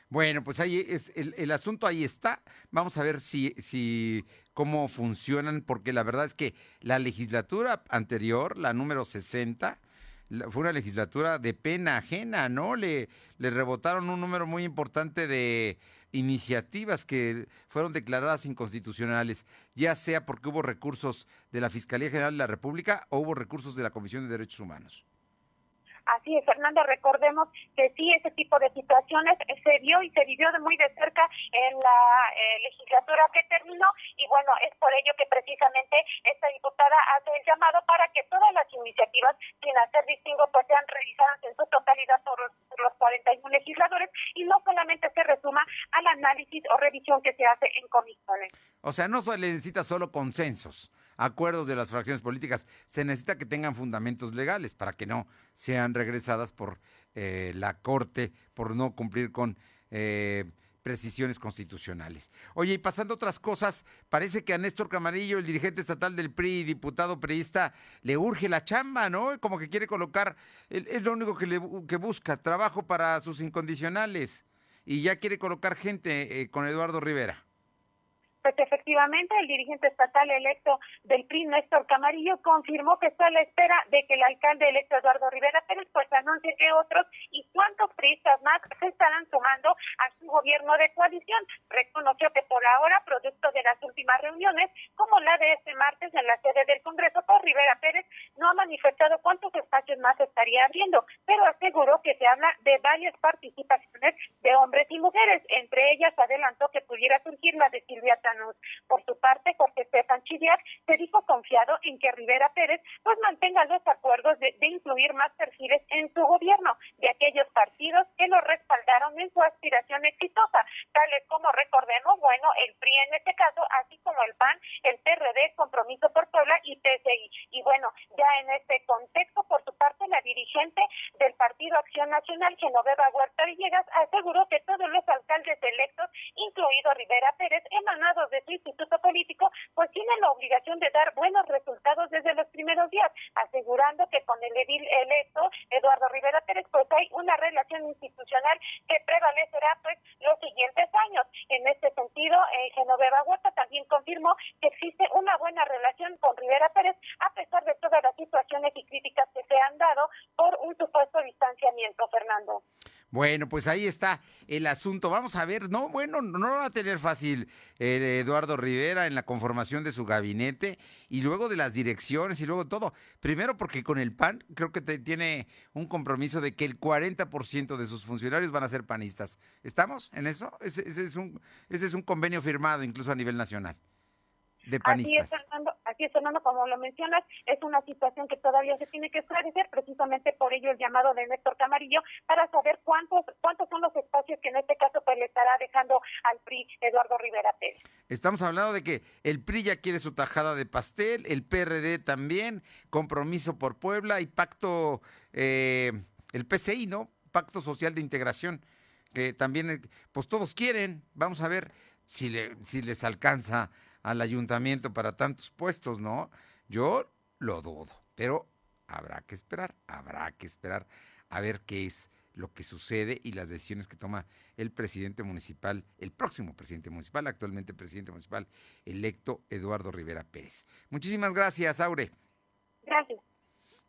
Bueno, pues ahí es el, el, asunto ahí está. Vamos a ver si, si cómo funcionan, porque la verdad es que la legislatura anterior, la número 60, fue una legislatura de pena ajena, ¿no? Le, le rebotaron un número muy importante de iniciativas que fueron declaradas inconstitucionales, ya sea porque hubo recursos de la Fiscalía General de la República o hubo recursos de la Comisión de Derechos Humanos. Así es, Fernando, recordemos que sí, ese tipo de situaciones se vio y se vivió de muy de cerca en la eh, legislatura que terminó y bueno, es por ello que precisamente esta diputada hace el llamado para que todas las iniciativas, sin hacer distingo, pues sean revisadas en su totalidad por por los 41 legisladores y no solamente se resuma al análisis o revisión que se hace en comisiones. O sea, no se necesita solo consensos acuerdos de las fracciones políticas. Se necesita que tengan fundamentos legales para que no sean regresadas por eh, la Corte por no cumplir con eh, precisiones constitucionales. Oye, y pasando a otras cosas, parece que a Néstor Camarillo, el dirigente estatal del PRI y diputado priista, le urge la chamba, ¿no? Como que quiere colocar, es lo único que, le, busca, trabajo para sus incondicionales. Y ya quiere colocar gente eh, con Eduardo Rivera. Pues efectivamente, el dirigente estatal electo del PRI, Néstor Camarillo, confirmó que está a la espera de que el alcalde electo Eduardo Rivera Pérez pues anuncie que otros y cuántos priistas más se estarán sumando a su gobierno de coalición. Reconoció que por ahora, producto de las últimas reuniones, como la de este martes en la sede del Congreso, por Rivera Pérez no ha manifestado cuántos espacios más estaría abriendo, pero aseguró que se habla de varias participaciones de hombres y mujeres. Entre ellas adelantó que pudiera surgir la de Silvia por su parte, Jorge Estefan Chidiac se dijo confiado en que Rivera Pérez pues mantenga los acuerdos de, de, incluir más perfiles en su gobierno de aquellos partidos que lo respaldaron en su aspiración exitosa, tales como recordemos, bueno, el PRI en este caso, así como el PAN, el PRD, Compromiso por Puebla y PSI. Y bueno, ya en este contexto, por su parte, la dirigente del Partido Acción Nacional, Genoveva Huerta Villegas, aseguró que todos los alcaldes electos, incluido Rivera Pérez, emanados de su instituto político, pues tienen la obligación de dar buenos resultados desde los primeros días, asegurando que con el edil electo, Eduardo Rivera Pérez, pues hay una relación institucional que prevalecerá pues los siguientes años. En este sentido, eh, Genoveva Huerta también confirmó que existe una buena relación con Rivera Pérez, a pesar de todas las situaciones y críticas que se han dado por un supuesto distanciamiento, Fernando. Bueno, pues ahí está el asunto. Vamos a ver, no, bueno, no lo va a tener fácil eh, Eduardo Rivera en la conformación de su gabinete y luego de las direcciones y luego todo. Primero porque con el PAN creo que tiene un compromiso de que el 40% de sus funcionarios van a ser panistas. ¿Estamos en eso? Ese, es un, ese es un convenio firmado incluso a nivel nacional de panistas. Así es, Fernando, así es, Fernando, como lo mencionas, es una situación que todavía se tiene que esclarecer, precisamente por ello el llamado de Néstor Camarillo, para saber cuántos cuántos son los espacios que en este caso pues le estará dejando al PRI Eduardo Rivera Pérez. Estamos hablando de que el PRI ya quiere su tajada de pastel, el PRD también, compromiso por Puebla y pacto, eh, el PCI, ¿no? Pacto Social de Integración, que también, eh, pues todos quieren, vamos a ver si, le, si les alcanza al ayuntamiento para tantos puestos, ¿no? Yo lo dudo, pero habrá que esperar, habrá que esperar a ver qué es lo que sucede y las decisiones que toma el presidente municipal, el próximo presidente municipal, actualmente presidente municipal electo Eduardo Rivera Pérez. Muchísimas gracias, Aure. Gracias.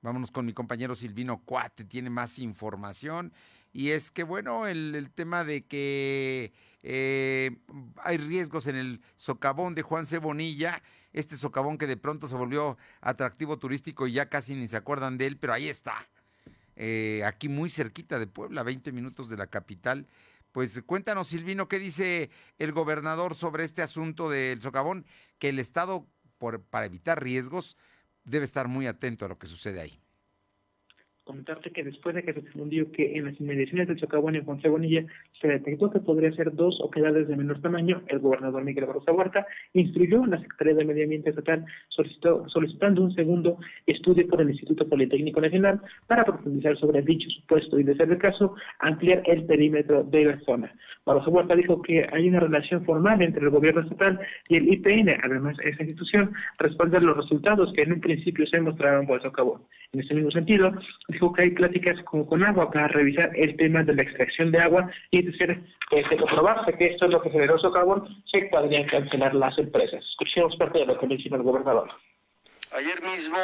Vámonos con mi compañero Silvino Cuate, tiene más información. Y es que, bueno, el, tema de que eh, hay riesgos en el socavón de Juan Cebonilla, este socavón que de pronto se volvió atractivo turístico y ya casi ni se acuerdan de él, pero ahí está, eh, aquí muy cerquita de Puebla, 20 minutos de la capital. Pues cuéntanos, Silvino, ¿qué dice el gobernador sobre este asunto del socavón? Que el Estado, para evitar riesgos, debe estar muy atento a lo que sucede ahí comentarte que después de que se difundió que en las inmediaciones del Socavón en Ponce Bonilla se detectó que podría ser dos oquedades de menor tamaño, el gobernador Miguel Barroso Huerta instruyó a la Secretaría de Medio Ambiente Estatal solicitó, solicitando un segundo estudio por el Instituto Politécnico Nacional para profundizar sobre dicho supuesto y, de ser el caso, ampliar el perímetro de la zona. Barroso Huerta dijo que hay una relación formal entre el gobierno estatal y el IPN, además esa institución respalda los resultados que en un principio se mostraron por el Socavón. En ese mismo sentido, dijo que hay pláticas con, con agua para revisar el tema de la extracción de agua y decir, pues, de comprobarse que esto es lo que generó socavón, se podrían cancelar las empresas. Escuchemos parte de lo que menciona el gobernador. Ayer mismo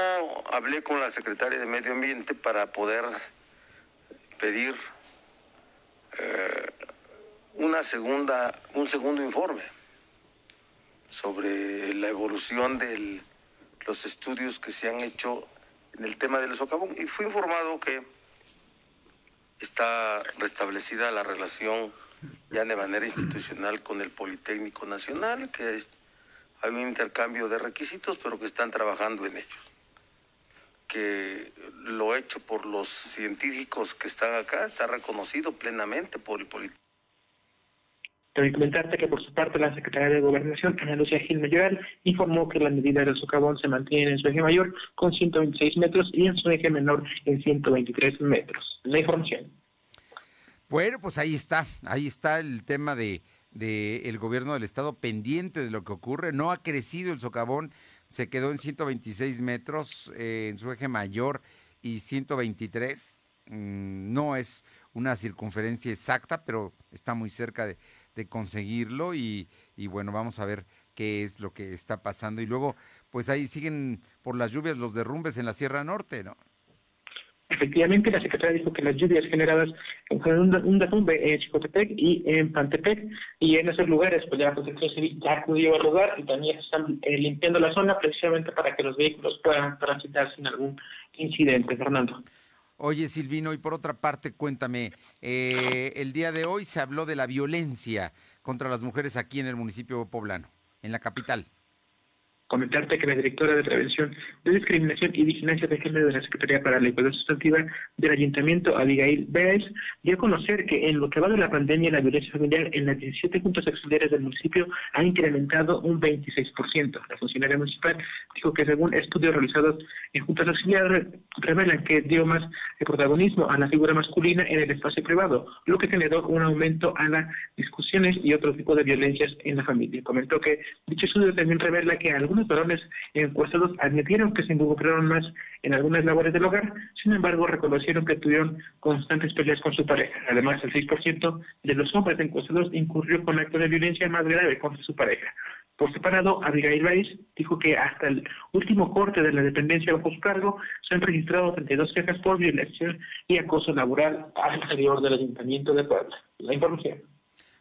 hablé con la secretaria de Medio Ambiente para poder pedir eh, una segunda, un segundo informe sobre la evolución de los estudios que se han hecho en el tema del socavón y fui informado que está restablecida la relación ya de manera institucional con el Politécnico Nacional, que hay un intercambio de requisitos, pero que están trabajando en ellos. Que lo hecho por los científicos que están acá está reconocido plenamente por el Politécnico también comentarte que por su parte la Secretaría de Gobernación, Ana Lucía Gil Mayoral, informó que la medida del socavón se mantiene en su eje mayor con 126 metros y en su eje menor en 123 metros. La información. Bueno, pues ahí está, ahí está el tema de, el gobierno del estado pendiente de lo que ocurre. No ha crecido el socavón, se quedó en 126 metros eh, en su eje mayor y 123. Mm, no es una circunferencia exacta, pero está muy cerca de, de conseguirlo y, y bueno, vamos a ver qué es lo que está pasando. Y luego, pues ahí siguen por las lluvias los derrumbes en la Sierra Norte, ¿no? Efectivamente, la secretaria dijo que las lluvias generadas un, un derrumbe en Chicotepec y en Pantepec, y en esos lugares, pues ya la protección civil ya acudió al lugar y también están eh, limpiando la zona precisamente para que los vehículos puedan transitar sin algún incidente, Fernando. Oye, Silvino, y por otra parte, cuéntame, eh, el día de hoy se habló de la violencia contra las mujeres aquí en el municipio poblano, en la capital comentarte que la directora de Prevención de Discriminación y Vigilancia de Género de la Secretaría para la Igualdad Sustantiva del Ayuntamiento, Abigail Báez, dio a conocer que en lo que va de la pandemia, la violencia familiar en las 17 juntas auxiliares del municipio ha incrementado un 26%. La funcionaria municipal dijo que según estudios realizados en juntas auxiliares revelan que dio más protagonismo a la figura masculina en el espacio privado, lo que generó un aumento a las discusiones y otro tipo de violencias en la familia. Comentó que dicho estudio también revela que algunos algunos varones encuestados admitieron que se involucraron más en algunas labores del hogar, sin embargo reconocieron que tuvieron constantes peleas con su pareja. Además, el 6% de los hombres encuestados incurrió con actos de violencia más grave contra su pareja. Por separado, Abigail Rice dijo que hasta el último corte de la dependencia bajo su cargo se han registrado 32 quejas por violación y acoso laboral al interior del Ayuntamiento de Puebla. La información.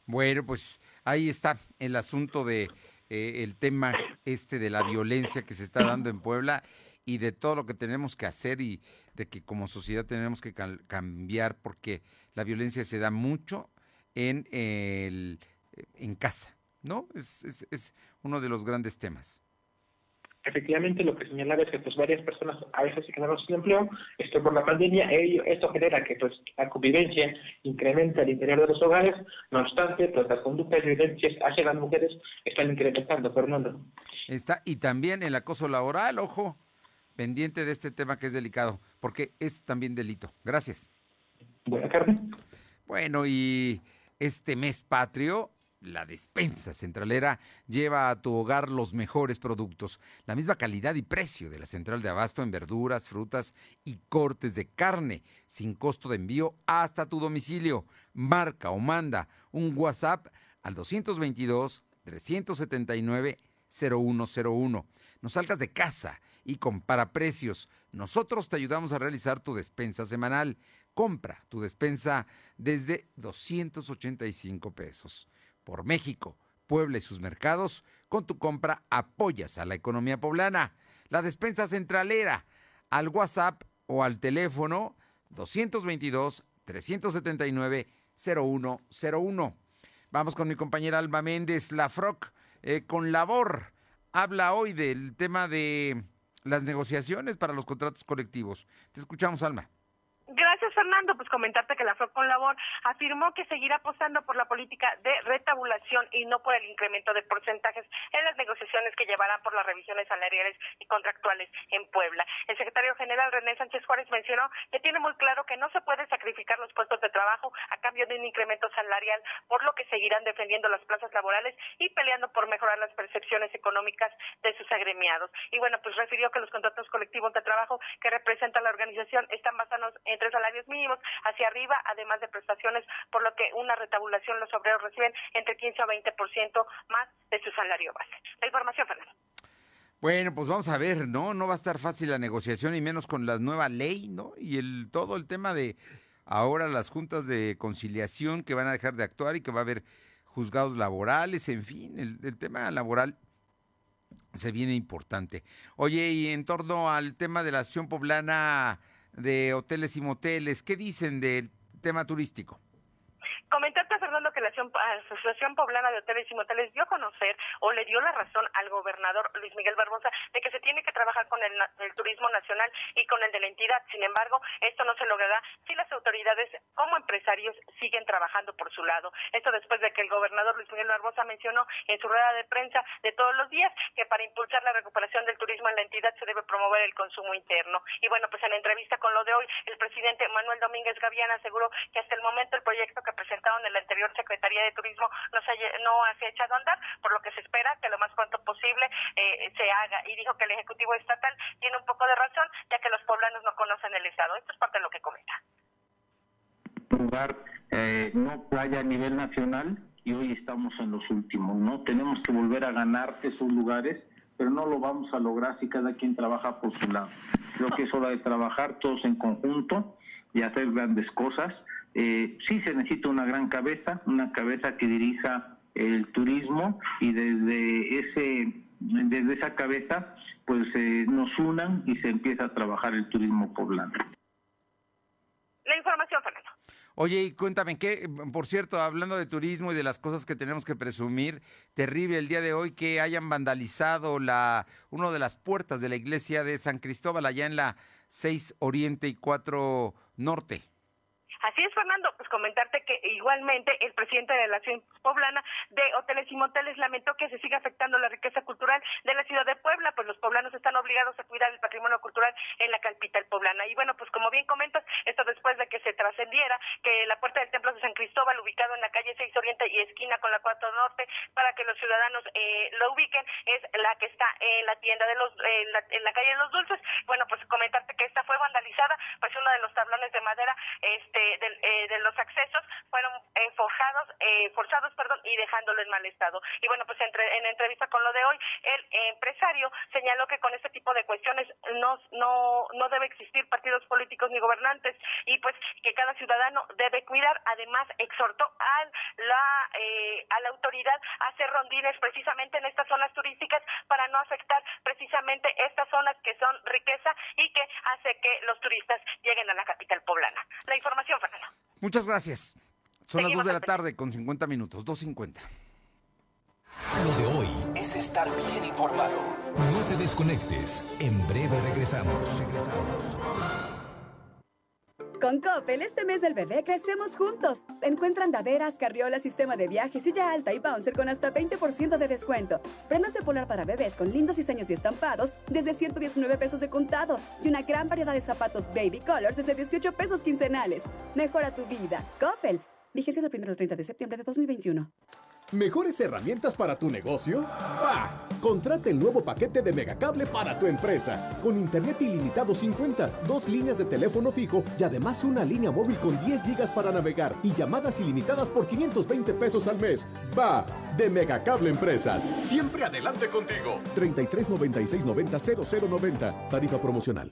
Bueno, pues ahí está el asunto de eh, el tema este de la violencia que se está dando en Puebla y de todo lo que tenemos que hacer y de que como sociedad tenemos que cambiar porque la violencia se da mucho en el en casa, ¿no? Es, es uno de los grandes temas efectivamente lo que señalaba es que pues varias personas a veces se quedaron sin empleo, esto por la pandemia, ello, esto genera que pues la convivencia incrementa al interior de los hogares, no obstante, pues las conductas violencias hacia las mujeres están incrementando, Fernando. Está, y también el acoso laboral, ojo, pendiente de este tema que es delicado, porque es también delito. Gracias. Buena tarde. Bueno, y este mes patrio la despensa centralera lleva a tu hogar los mejores productos, la misma calidad y precio de la central de abasto en verduras, frutas y cortes de carne, sin costo de envío hasta tu domicilio. Marca o manda un WhatsApp al 222 379 0101. No salgas de casa y compara precios. Nosotros te ayudamos a realizar tu despensa semanal. Compra tu despensa desde 285 pesos por México, Puebla y sus mercados, con tu compra apoyas a la economía poblana. La despensa centralera al WhatsApp o al teléfono 222-379-0101. Vamos con mi compañera Alba Méndez, la FROC, eh, con labor. Habla hoy del tema de las negociaciones para los contratos colectivos. Te escuchamos, Alma. Gracias, Fernando. Pues comentarte que la con Labor afirmó que seguirá apostando por la política de retabulación y no por el incremento de porcentajes en las negociaciones que llevarán por las revisiones salariales y contractuales en Puebla. El secretario general René Sánchez Juárez mencionó que tiene muy claro que no se puede sacrificar los puestos de trabajo a cambio de un incremento salarial, por lo que seguirán defendiendo las plazas laborales y peleando por mejorar las percepciones económicas de sus agremiados. Y bueno, pues refirió que los contratos colectivos de trabajo que representa la organización están basados en entre salarios mínimos hacia arriba, además de prestaciones, por lo que una retabulación los obreros reciben entre 15 a 20% más de su salario base. La información, Fernando. Bueno, pues vamos a ver, ¿no? No va a estar fácil la negociación y menos con la nueva ley, ¿no? Y el todo el tema de ahora las juntas de conciliación que van a dejar de actuar y que va a haber juzgados laborales, en fin, el, el tema laboral se viene importante. Oye, y en torno al tema de la acción poblana de hoteles y moteles. ¿Qué dicen del tema turístico? Que la Asociación Poblana de Hoteles y Moteles dio a conocer o le dio la razón al gobernador Luis Miguel Barbosa de que se tiene que trabajar con el, turismo nacional y con el de la entidad. Sin embargo, esto no se logrará si las autoridades como empresarios siguen trabajando por su lado. Esto después de que el gobernador Luis Miguel Barbosa mencionó en su rueda de prensa de todos los días que para impulsar la recuperación del turismo en la entidad se debe promover el consumo interno. Y bueno, pues en la entrevista con lo de hoy, el presidente Manuel Domínguez Gaviana aseguró que hasta el momento el proyecto que presentó en la anterior Secretaría de Turismo no se, no se ha echado a andar, por lo que se espera que lo más pronto posible eh, se haga. Y dijo que el Ejecutivo Estatal tiene un poco de razón, ya que los poblanos no conocen el Estado. Esto es parte de lo que comenta. lugar eh, no playa a nivel nacional y hoy estamos en los últimos, ¿no? Tenemos que volver a ganar esos lugares, pero no lo vamos a lograr si cada quien trabaja por su lado. Creo que es hora de trabajar todos en conjunto y hacer grandes cosas eh, sí se necesita una gran cabeza, una cabeza que dirija el turismo y desde ese desde esa cabeza pues eh, nos unan y se empieza a trabajar el turismo poblano. La información, Fernando. Oye, y cuéntame, que, por cierto, hablando de turismo y de las cosas que tenemos que presumir, terrible el día de hoy que hayan vandalizado la, una de las puertas de la iglesia de San Cristóbal allá en la 6 Oriente y 4 Norte. Así es, Fernando, pues comentarte que igualmente el presidente de la Ciudad Poblana de Hoteles y Moteles lamentó que se siga afectando la riqueza cultural de la ciudad de Puebla, pues los poblanos están obligados a cuidar el patrimonio cultural en la capital poblana. Y bueno, pues como bien comentas, esto después de que se trascendiera que la puerta del Templo de San Cristóbal, ubicado en la calle 6 Oriente y esquina con la 4 Norte, para que los ciudadanos eh, lo ubiquen, es la que está en la tienda de los, en la, calle de los Dulces. Bueno, pues fue vandalizada, pues uno de los tablones de madera, este, de, eh, de los accesos eh, reforzados, perdón, y dejándolo en mal estado. Y bueno, pues entre, en entrevista con lo de hoy, el empresario señaló que con este tipo de cuestiones no, no, no debe existir partidos políticos ni gobernantes y pues que cada ciudadano debe cuidar. Además, exhortó a la, eh, a la autoridad a hacer rondines precisamente en estas zonas turísticas para no afectar precisamente estas zonas que son riqueza y que hace que los turistas lleguen a la capital poblana. La información, Fernando. Muchas gracias. Son las 2 de la tarde con 50 minutos, 2.50. Lo de hoy es estar bien informado. No te desconectes. En breve regresamos. Regresamos. Con Coppel, este mes del bebé crecemos juntos. Encuentra andaderas, carriolas, sistema de viaje, silla alta y bouncer con hasta 20% de descuento. Prendas de polar para bebés con lindos diseños y estampados desde 119 pesos de contado. Y una gran variedad de zapatos baby colors desde 18 pesos quincenales. Mejora tu vida. Coppel. Vigencia del 1 al 30 de septiembre de 2021. ¿Mejores herramientas para tu negocio? ¡Ah! Contrata el nuevo paquete de Megacable para tu empresa. Con internet ilimitado 50, dos líneas de teléfono fijo y además una línea móvil con 10 gigas para navegar y llamadas ilimitadas por 520 pesos al mes. ¡Va! De Megacable Empresas. Siempre adelante contigo. 33 96 90 0090. Tarifa promocional.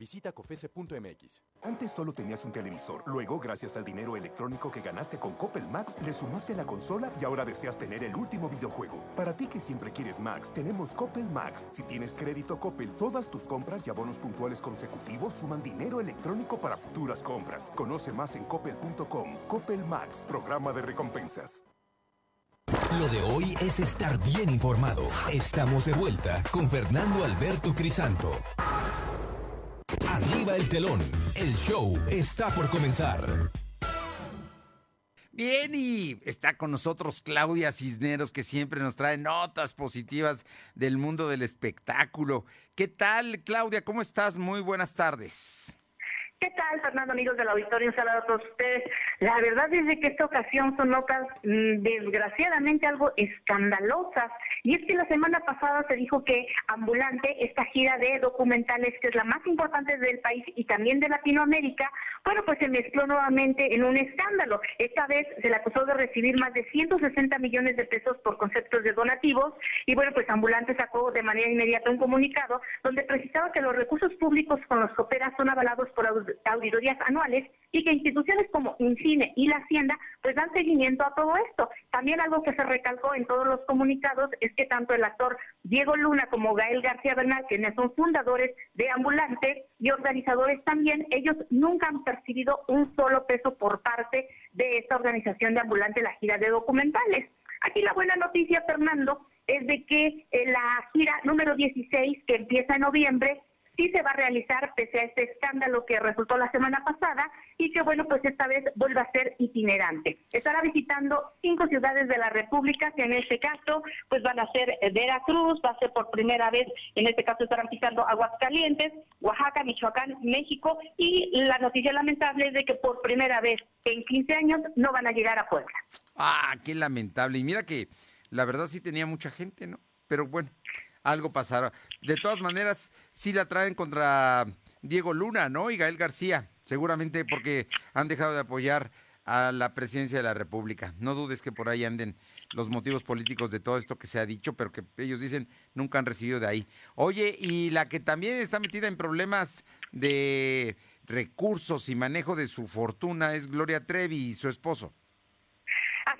Visita COFESE.mx. Antes solo tenías un televisor. Luego, gracias al dinero electrónico que ganaste con Coppel Max, le sumaste la consola y ahora deseas tener el último videojuego. Para ti que siempre quieres Max, tenemos Coppel Max. Si tienes crédito Coppel, todas tus compras y abonos puntuales consecutivos suman dinero electrónico para futuras compras. Conoce más en coppel.com. Coppel Max, programa de recompensas. Lo de hoy es estar bien informado. Estamos de vuelta con Fernando Alberto Crisanto. Arriba el telón. El show está por comenzar. Bien, y está con nosotros Claudia Cisneros, que siempre nos trae notas positivas del mundo del espectáculo. ¿Qué tal, Claudia? ¿Cómo estás? Muy buenas tardes. ¿Qué tal, Fernando, amigos del auditorio? Un saludo a todos ustedes. La verdad es que esta ocasión son notas mm, desgraciadamente algo escandalosas. Y es que la semana pasada se dijo que Ambulante, esta gira de documentales que es la más importante del país y también de Latinoamérica, bueno, pues se mezcló nuevamente en un escándalo. Esta vez se le acusó de recibir más de 160 millones de pesos por conceptos de donativos. Y bueno, pues Ambulante sacó de manera inmediata un comunicado donde precisaba que los recursos públicos con los que opera son avalados por auditorías anuales y que instituciones como INCINE y la Hacienda pues dan seguimiento a todo esto. También algo que se recalcó en todos los comunicados es que tanto el actor Diego Luna como Gael García Bernal, quienes son fundadores de Ambulante y organizadores también, ellos nunca han percibido un solo peso por parte de esta organización de Ambulante, la gira de documentales. Aquí la buena noticia, Fernando, es de que eh, la gira número 16, que empieza en noviembre, sí se va a realizar pese a este escándalo que resultó la semana pasada y que bueno, pues esta vez vuelve a ser itinerante. Estará visitando cinco ciudades de la República, que en este caso pues van a ser eh, Veracruz, va a ser por primera vez, en este caso estarán visitando Aguascalientes, Oaxaca, Michoacán, México y la noticia lamentable es de que por primera vez en 15 años no van a llegar a Puebla. Ah, qué lamentable. Y mira que la verdad sí tenía mucha gente, ¿no? Pero bueno, algo pasará. De todas maneras, sí la traen contra Diego Luna, ¿no? Y Gael García, seguramente porque han dejado de apoyar a la presidencia de la República. No dudes que por ahí anden los motivos políticos de todo esto que se ha dicho, pero que ellos dicen nunca han recibido de ahí. Oye, y la que también está metida en problemas de recursos y manejo de su fortuna es Gloria Trevi y su esposo.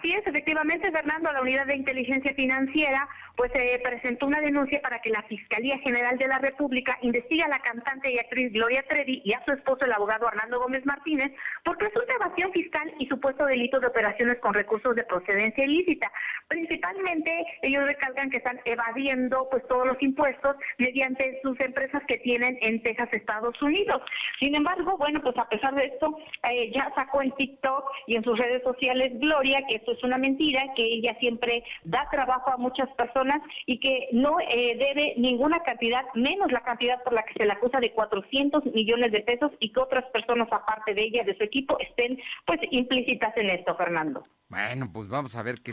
Así es, efectivamente, Fernando, la unidad de inteligencia financiera pues se presentó una denuncia para que la Fiscalía General de la República investigue a la cantante y actriz Gloria Trevi y a su esposo, el abogado Armando Gómez Martínez, por presunta evasión fiscal y supuesto delito de operaciones con recursos de procedencia ilícita. Principalmente, ellos recalcan que están evadiendo pues todos los impuestos mediante sus empresas que tienen en Texas, Estados Unidos. Sin embargo, bueno, pues a pesar de esto, eh, ya sacó en TikTok y en sus redes sociales Gloria que es una mentira, que ella siempre da trabajo a muchas personas y que no eh, debe ninguna cantidad, menos la cantidad por la que se le acusa de 400 millones de pesos y que otras personas aparte de ella, de su equipo, estén pues implícitas en esto, Fernando. Bueno, pues vamos a ver qué,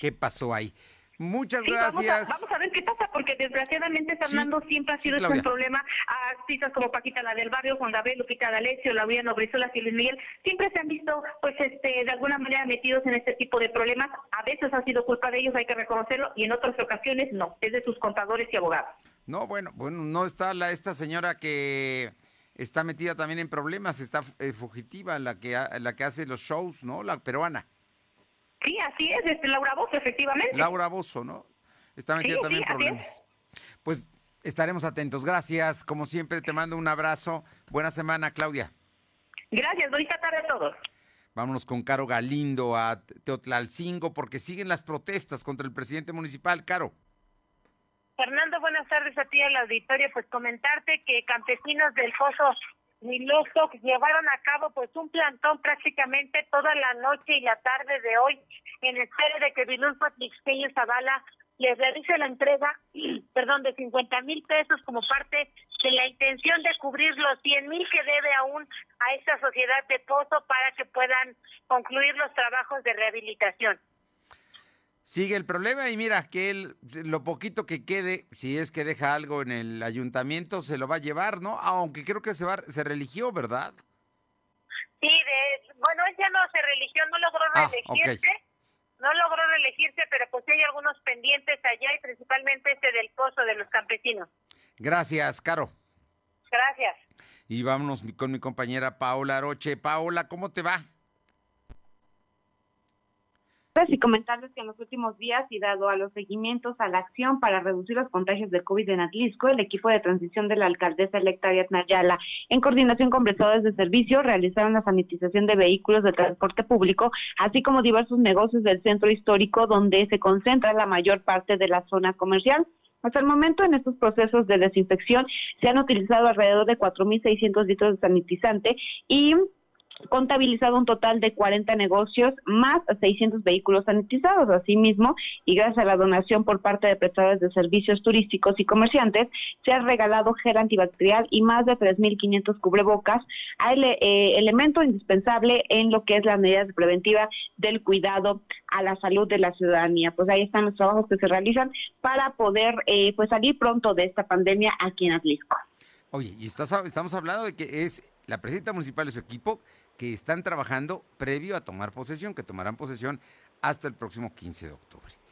qué pasó ahí. Muchas Sí, gracias. Vamos a, vamos a ver qué pasa, porque desgraciadamente Fernando siempre ha sido este Claudia. un problema a artistas como Paquita la del Barrio, Juan Gabriel, Lupita D'Alessio, Laureano Brizuela y Luis Miguel, siempre se han visto, pues, este, de alguna manera metidos en este tipo de problemas. A veces ha sido culpa de ellos, hay que reconocerlo, y en otras ocasiones no, es de sus contadores y abogados. No, bueno, bueno, no está la esta señora que está metida también en problemas, está eh, fugitiva, la que ha- la que hace los shows, ¿no? La peruana, Sí, así es, este, Laura Bozo, efectivamente. Laura Bozo, ¿no? Está metida Sí, también sí, en así problemas. Pues estaremos atentos. Gracias, como siempre te mando un abrazo. Buena semana, Claudia. Gracias, bonita tarde a todos. Vámonos con Caro Galindo a Teotlalcingo porque siguen las protestas contra el presidente municipal. Caro. Fernando, buenas tardes a ti al auditorio. Pues comentarte que campesinos del Pozo Niloso llevaron a cabo pues un plantón prácticamente toda la noche y la tarde de hoy en espera de que Vilulfo Tlixqueño Zavala les realice la entrega, perdón, de 50 mil pesos como parte de la intención de cubrir los 100 mil que debe aún a esta sociedad de Pozo para que puedan concluir los trabajos de rehabilitación. Sigue el problema y mira que él, lo poquito que quede, si es que deja algo en el ayuntamiento, se lo va a llevar, ¿no? Aunque creo que se, va, se religió, ¿verdad? Sí, de, bueno, él ya no se religió, no logró Ah, reelegirse, no logró reelegirse, pero pues hay algunos pendientes allá y principalmente este del pozo de los campesinos. Gracias, Caro. Gracias. Y vámonos con mi compañera Paola Aroche. Paola, ¿cómo te va? Y comentarles que en los últimos días y dado a los seguimientos a la acción para reducir los contagios de COVID en Atlisco, el equipo de transición de la alcaldesa electa Ariadna Ayala, en coordinación con prestadores de servicio, realizaron la sanitización de vehículos de transporte público, así como diversos negocios del centro histórico donde se concentra la mayor parte de la zona comercial. Hasta el momento, en estos procesos de desinfección, se han utilizado alrededor de 4.600 litros de sanitizante y contabilizado un total de 40 negocios más 600 vehículos sanitizados. Asimismo, y gracias a la donación por parte de prestadores de servicios turísticos y comerciantes, se ha regalado gel antibacterial y más de 3.500 cubrebocas, ele- eh, elemento indispensable en lo que es la medida preventiva del cuidado a la salud de la ciudadanía. Pues ahí están los trabajos que se realizan para poder eh, pues salir pronto de esta pandemia aquí en Atlisco. Oye, y estás, estamos hablando de que es la presidenta municipal y su equipo que están trabajando previo a tomar posesión, que tomarán posesión hasta el próximo 15 de octubre.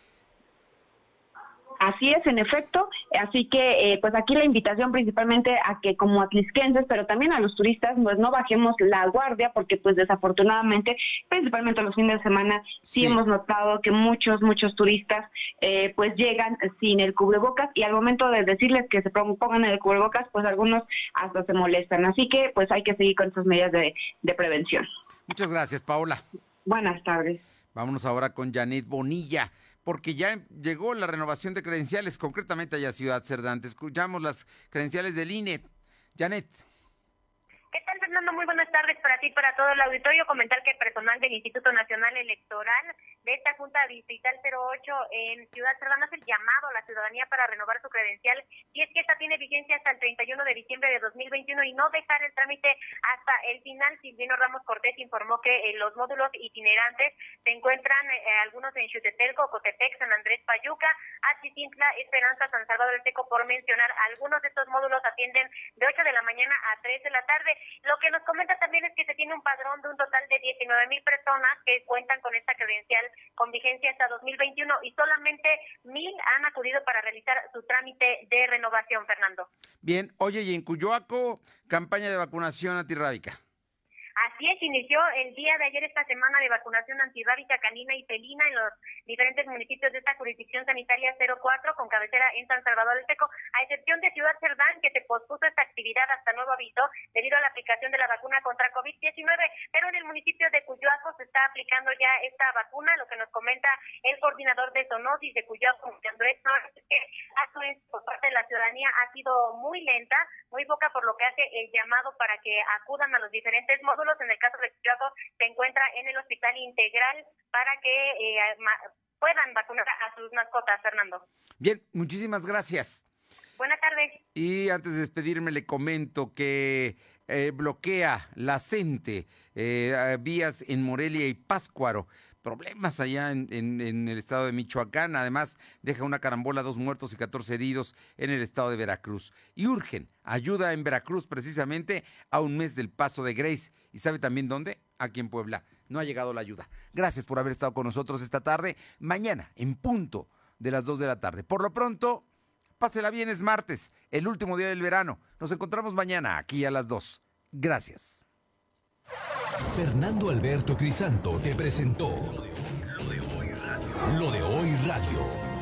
Así es, en efecto. Así que, eh, pues aquí la invitación principalmente a que como atlisquenses, pero también a los turistas, pues no bajemos la guardia, porque pues desafortunadamente, principalmente los fines de semana, sí, Sí. hemos notado que muchos, muchos turistas eh, pues llegan sin el cubrebocas y al momento de decirles que se pongan el cubrebocas, pues algunos hasta se molestan. Así que pues hay que seguir con estas medidas de, de prevención. Muchas gracias, Paola. Buenas tardes. Vámonos ahora con Janet Bonilla, porque ya llegó la renovación de credenciales, concretamente allá Ciudad Cerdán. Te Escuchamos las credenciales del INE. Janet. ¿Qué tal, Fernando? Muy buenas tardes para ti y para todo el auditorio. Comentar que personal del Instituto Nacional Electoral de esta Junta Distrital 08 en Ciudad Cerdán hace el llamado a la ciudadanía para renovar su credencial y es que esta tiene vigencia hasta el 31 de diciembre de 2021 y no dejar el trámite hasta el final. Silvino Ramos Cortés informó que eh, los módulos itinerantes se encuentran eh, algunos en Xutetelco, Cotepec, San Andrés Payuca, Achitintla, Esperanza, San Salvador del Teco, por mencionar algunos de estos módulos atienden de 8 de la mañana a 3 de la tarde. Lo que nos comenta también es que se tiene un padrón de un total de 19 mil personas que cuentan con esta credencial con vigencia hasta 2021 y solamente mil han acudido para realizar su trámite de renovación, Fernando. Bien, oye, y en Cuyoaco, campaña de vacunación antirrábica. Así es, inició el día de ayer esta semana de vacunación antirrábica canina y felina en los diferentes municipios de esta jurisdicción sanitaria 04 con cabecera en San Salvador del Seco, a excepción de Ciudad Cerdán que se pospuso esta actividad hasta nuevo aviso debido a la aplicación de la vacuna contra COVID-19, pero en el municipio de Cuyoaco se está aplicando ya esta vacuna, lo que nos comenta el coordinador de zoonosis de Cuyoaco, Andrés es que por parte de la ciudadanía ha sido muy lenta, muy poca, por lo que hace el llamado para que acudan a los diferentes En el caso de Cuyoaco se encuentra en el hospital integral para que eh, puedan vacunar a sus mascotas, Fernando. Bien, muchísimas gracias. Buenas tardes. Y antes de despedirme le comento que eh, bloquea la CENTE, eh, vías en Morelia y Páscuaro. Problemas allá en, en, el estado de Michoacán. Además, deja una carambola, dos muertos y 14 heridos en el estado de Veracruz. Y urgen ayuda en Veracruz precisamente a un mes del paso de Grace. ¿Y sabe también dónde? Aquí en Puebla. No ha llegado la ayuda. Gracias por haber estado con nosotros esta tarde. Mañana, en punto de las 2 de la tarde. Por lo pronto, Pásela bien, es martes, el último día del verano. Nos encontramos mañana aquí a las 2. Gracias. Fernando Alberto Crisanto te presentó Lo de hoy radio. Lo de hoy radio.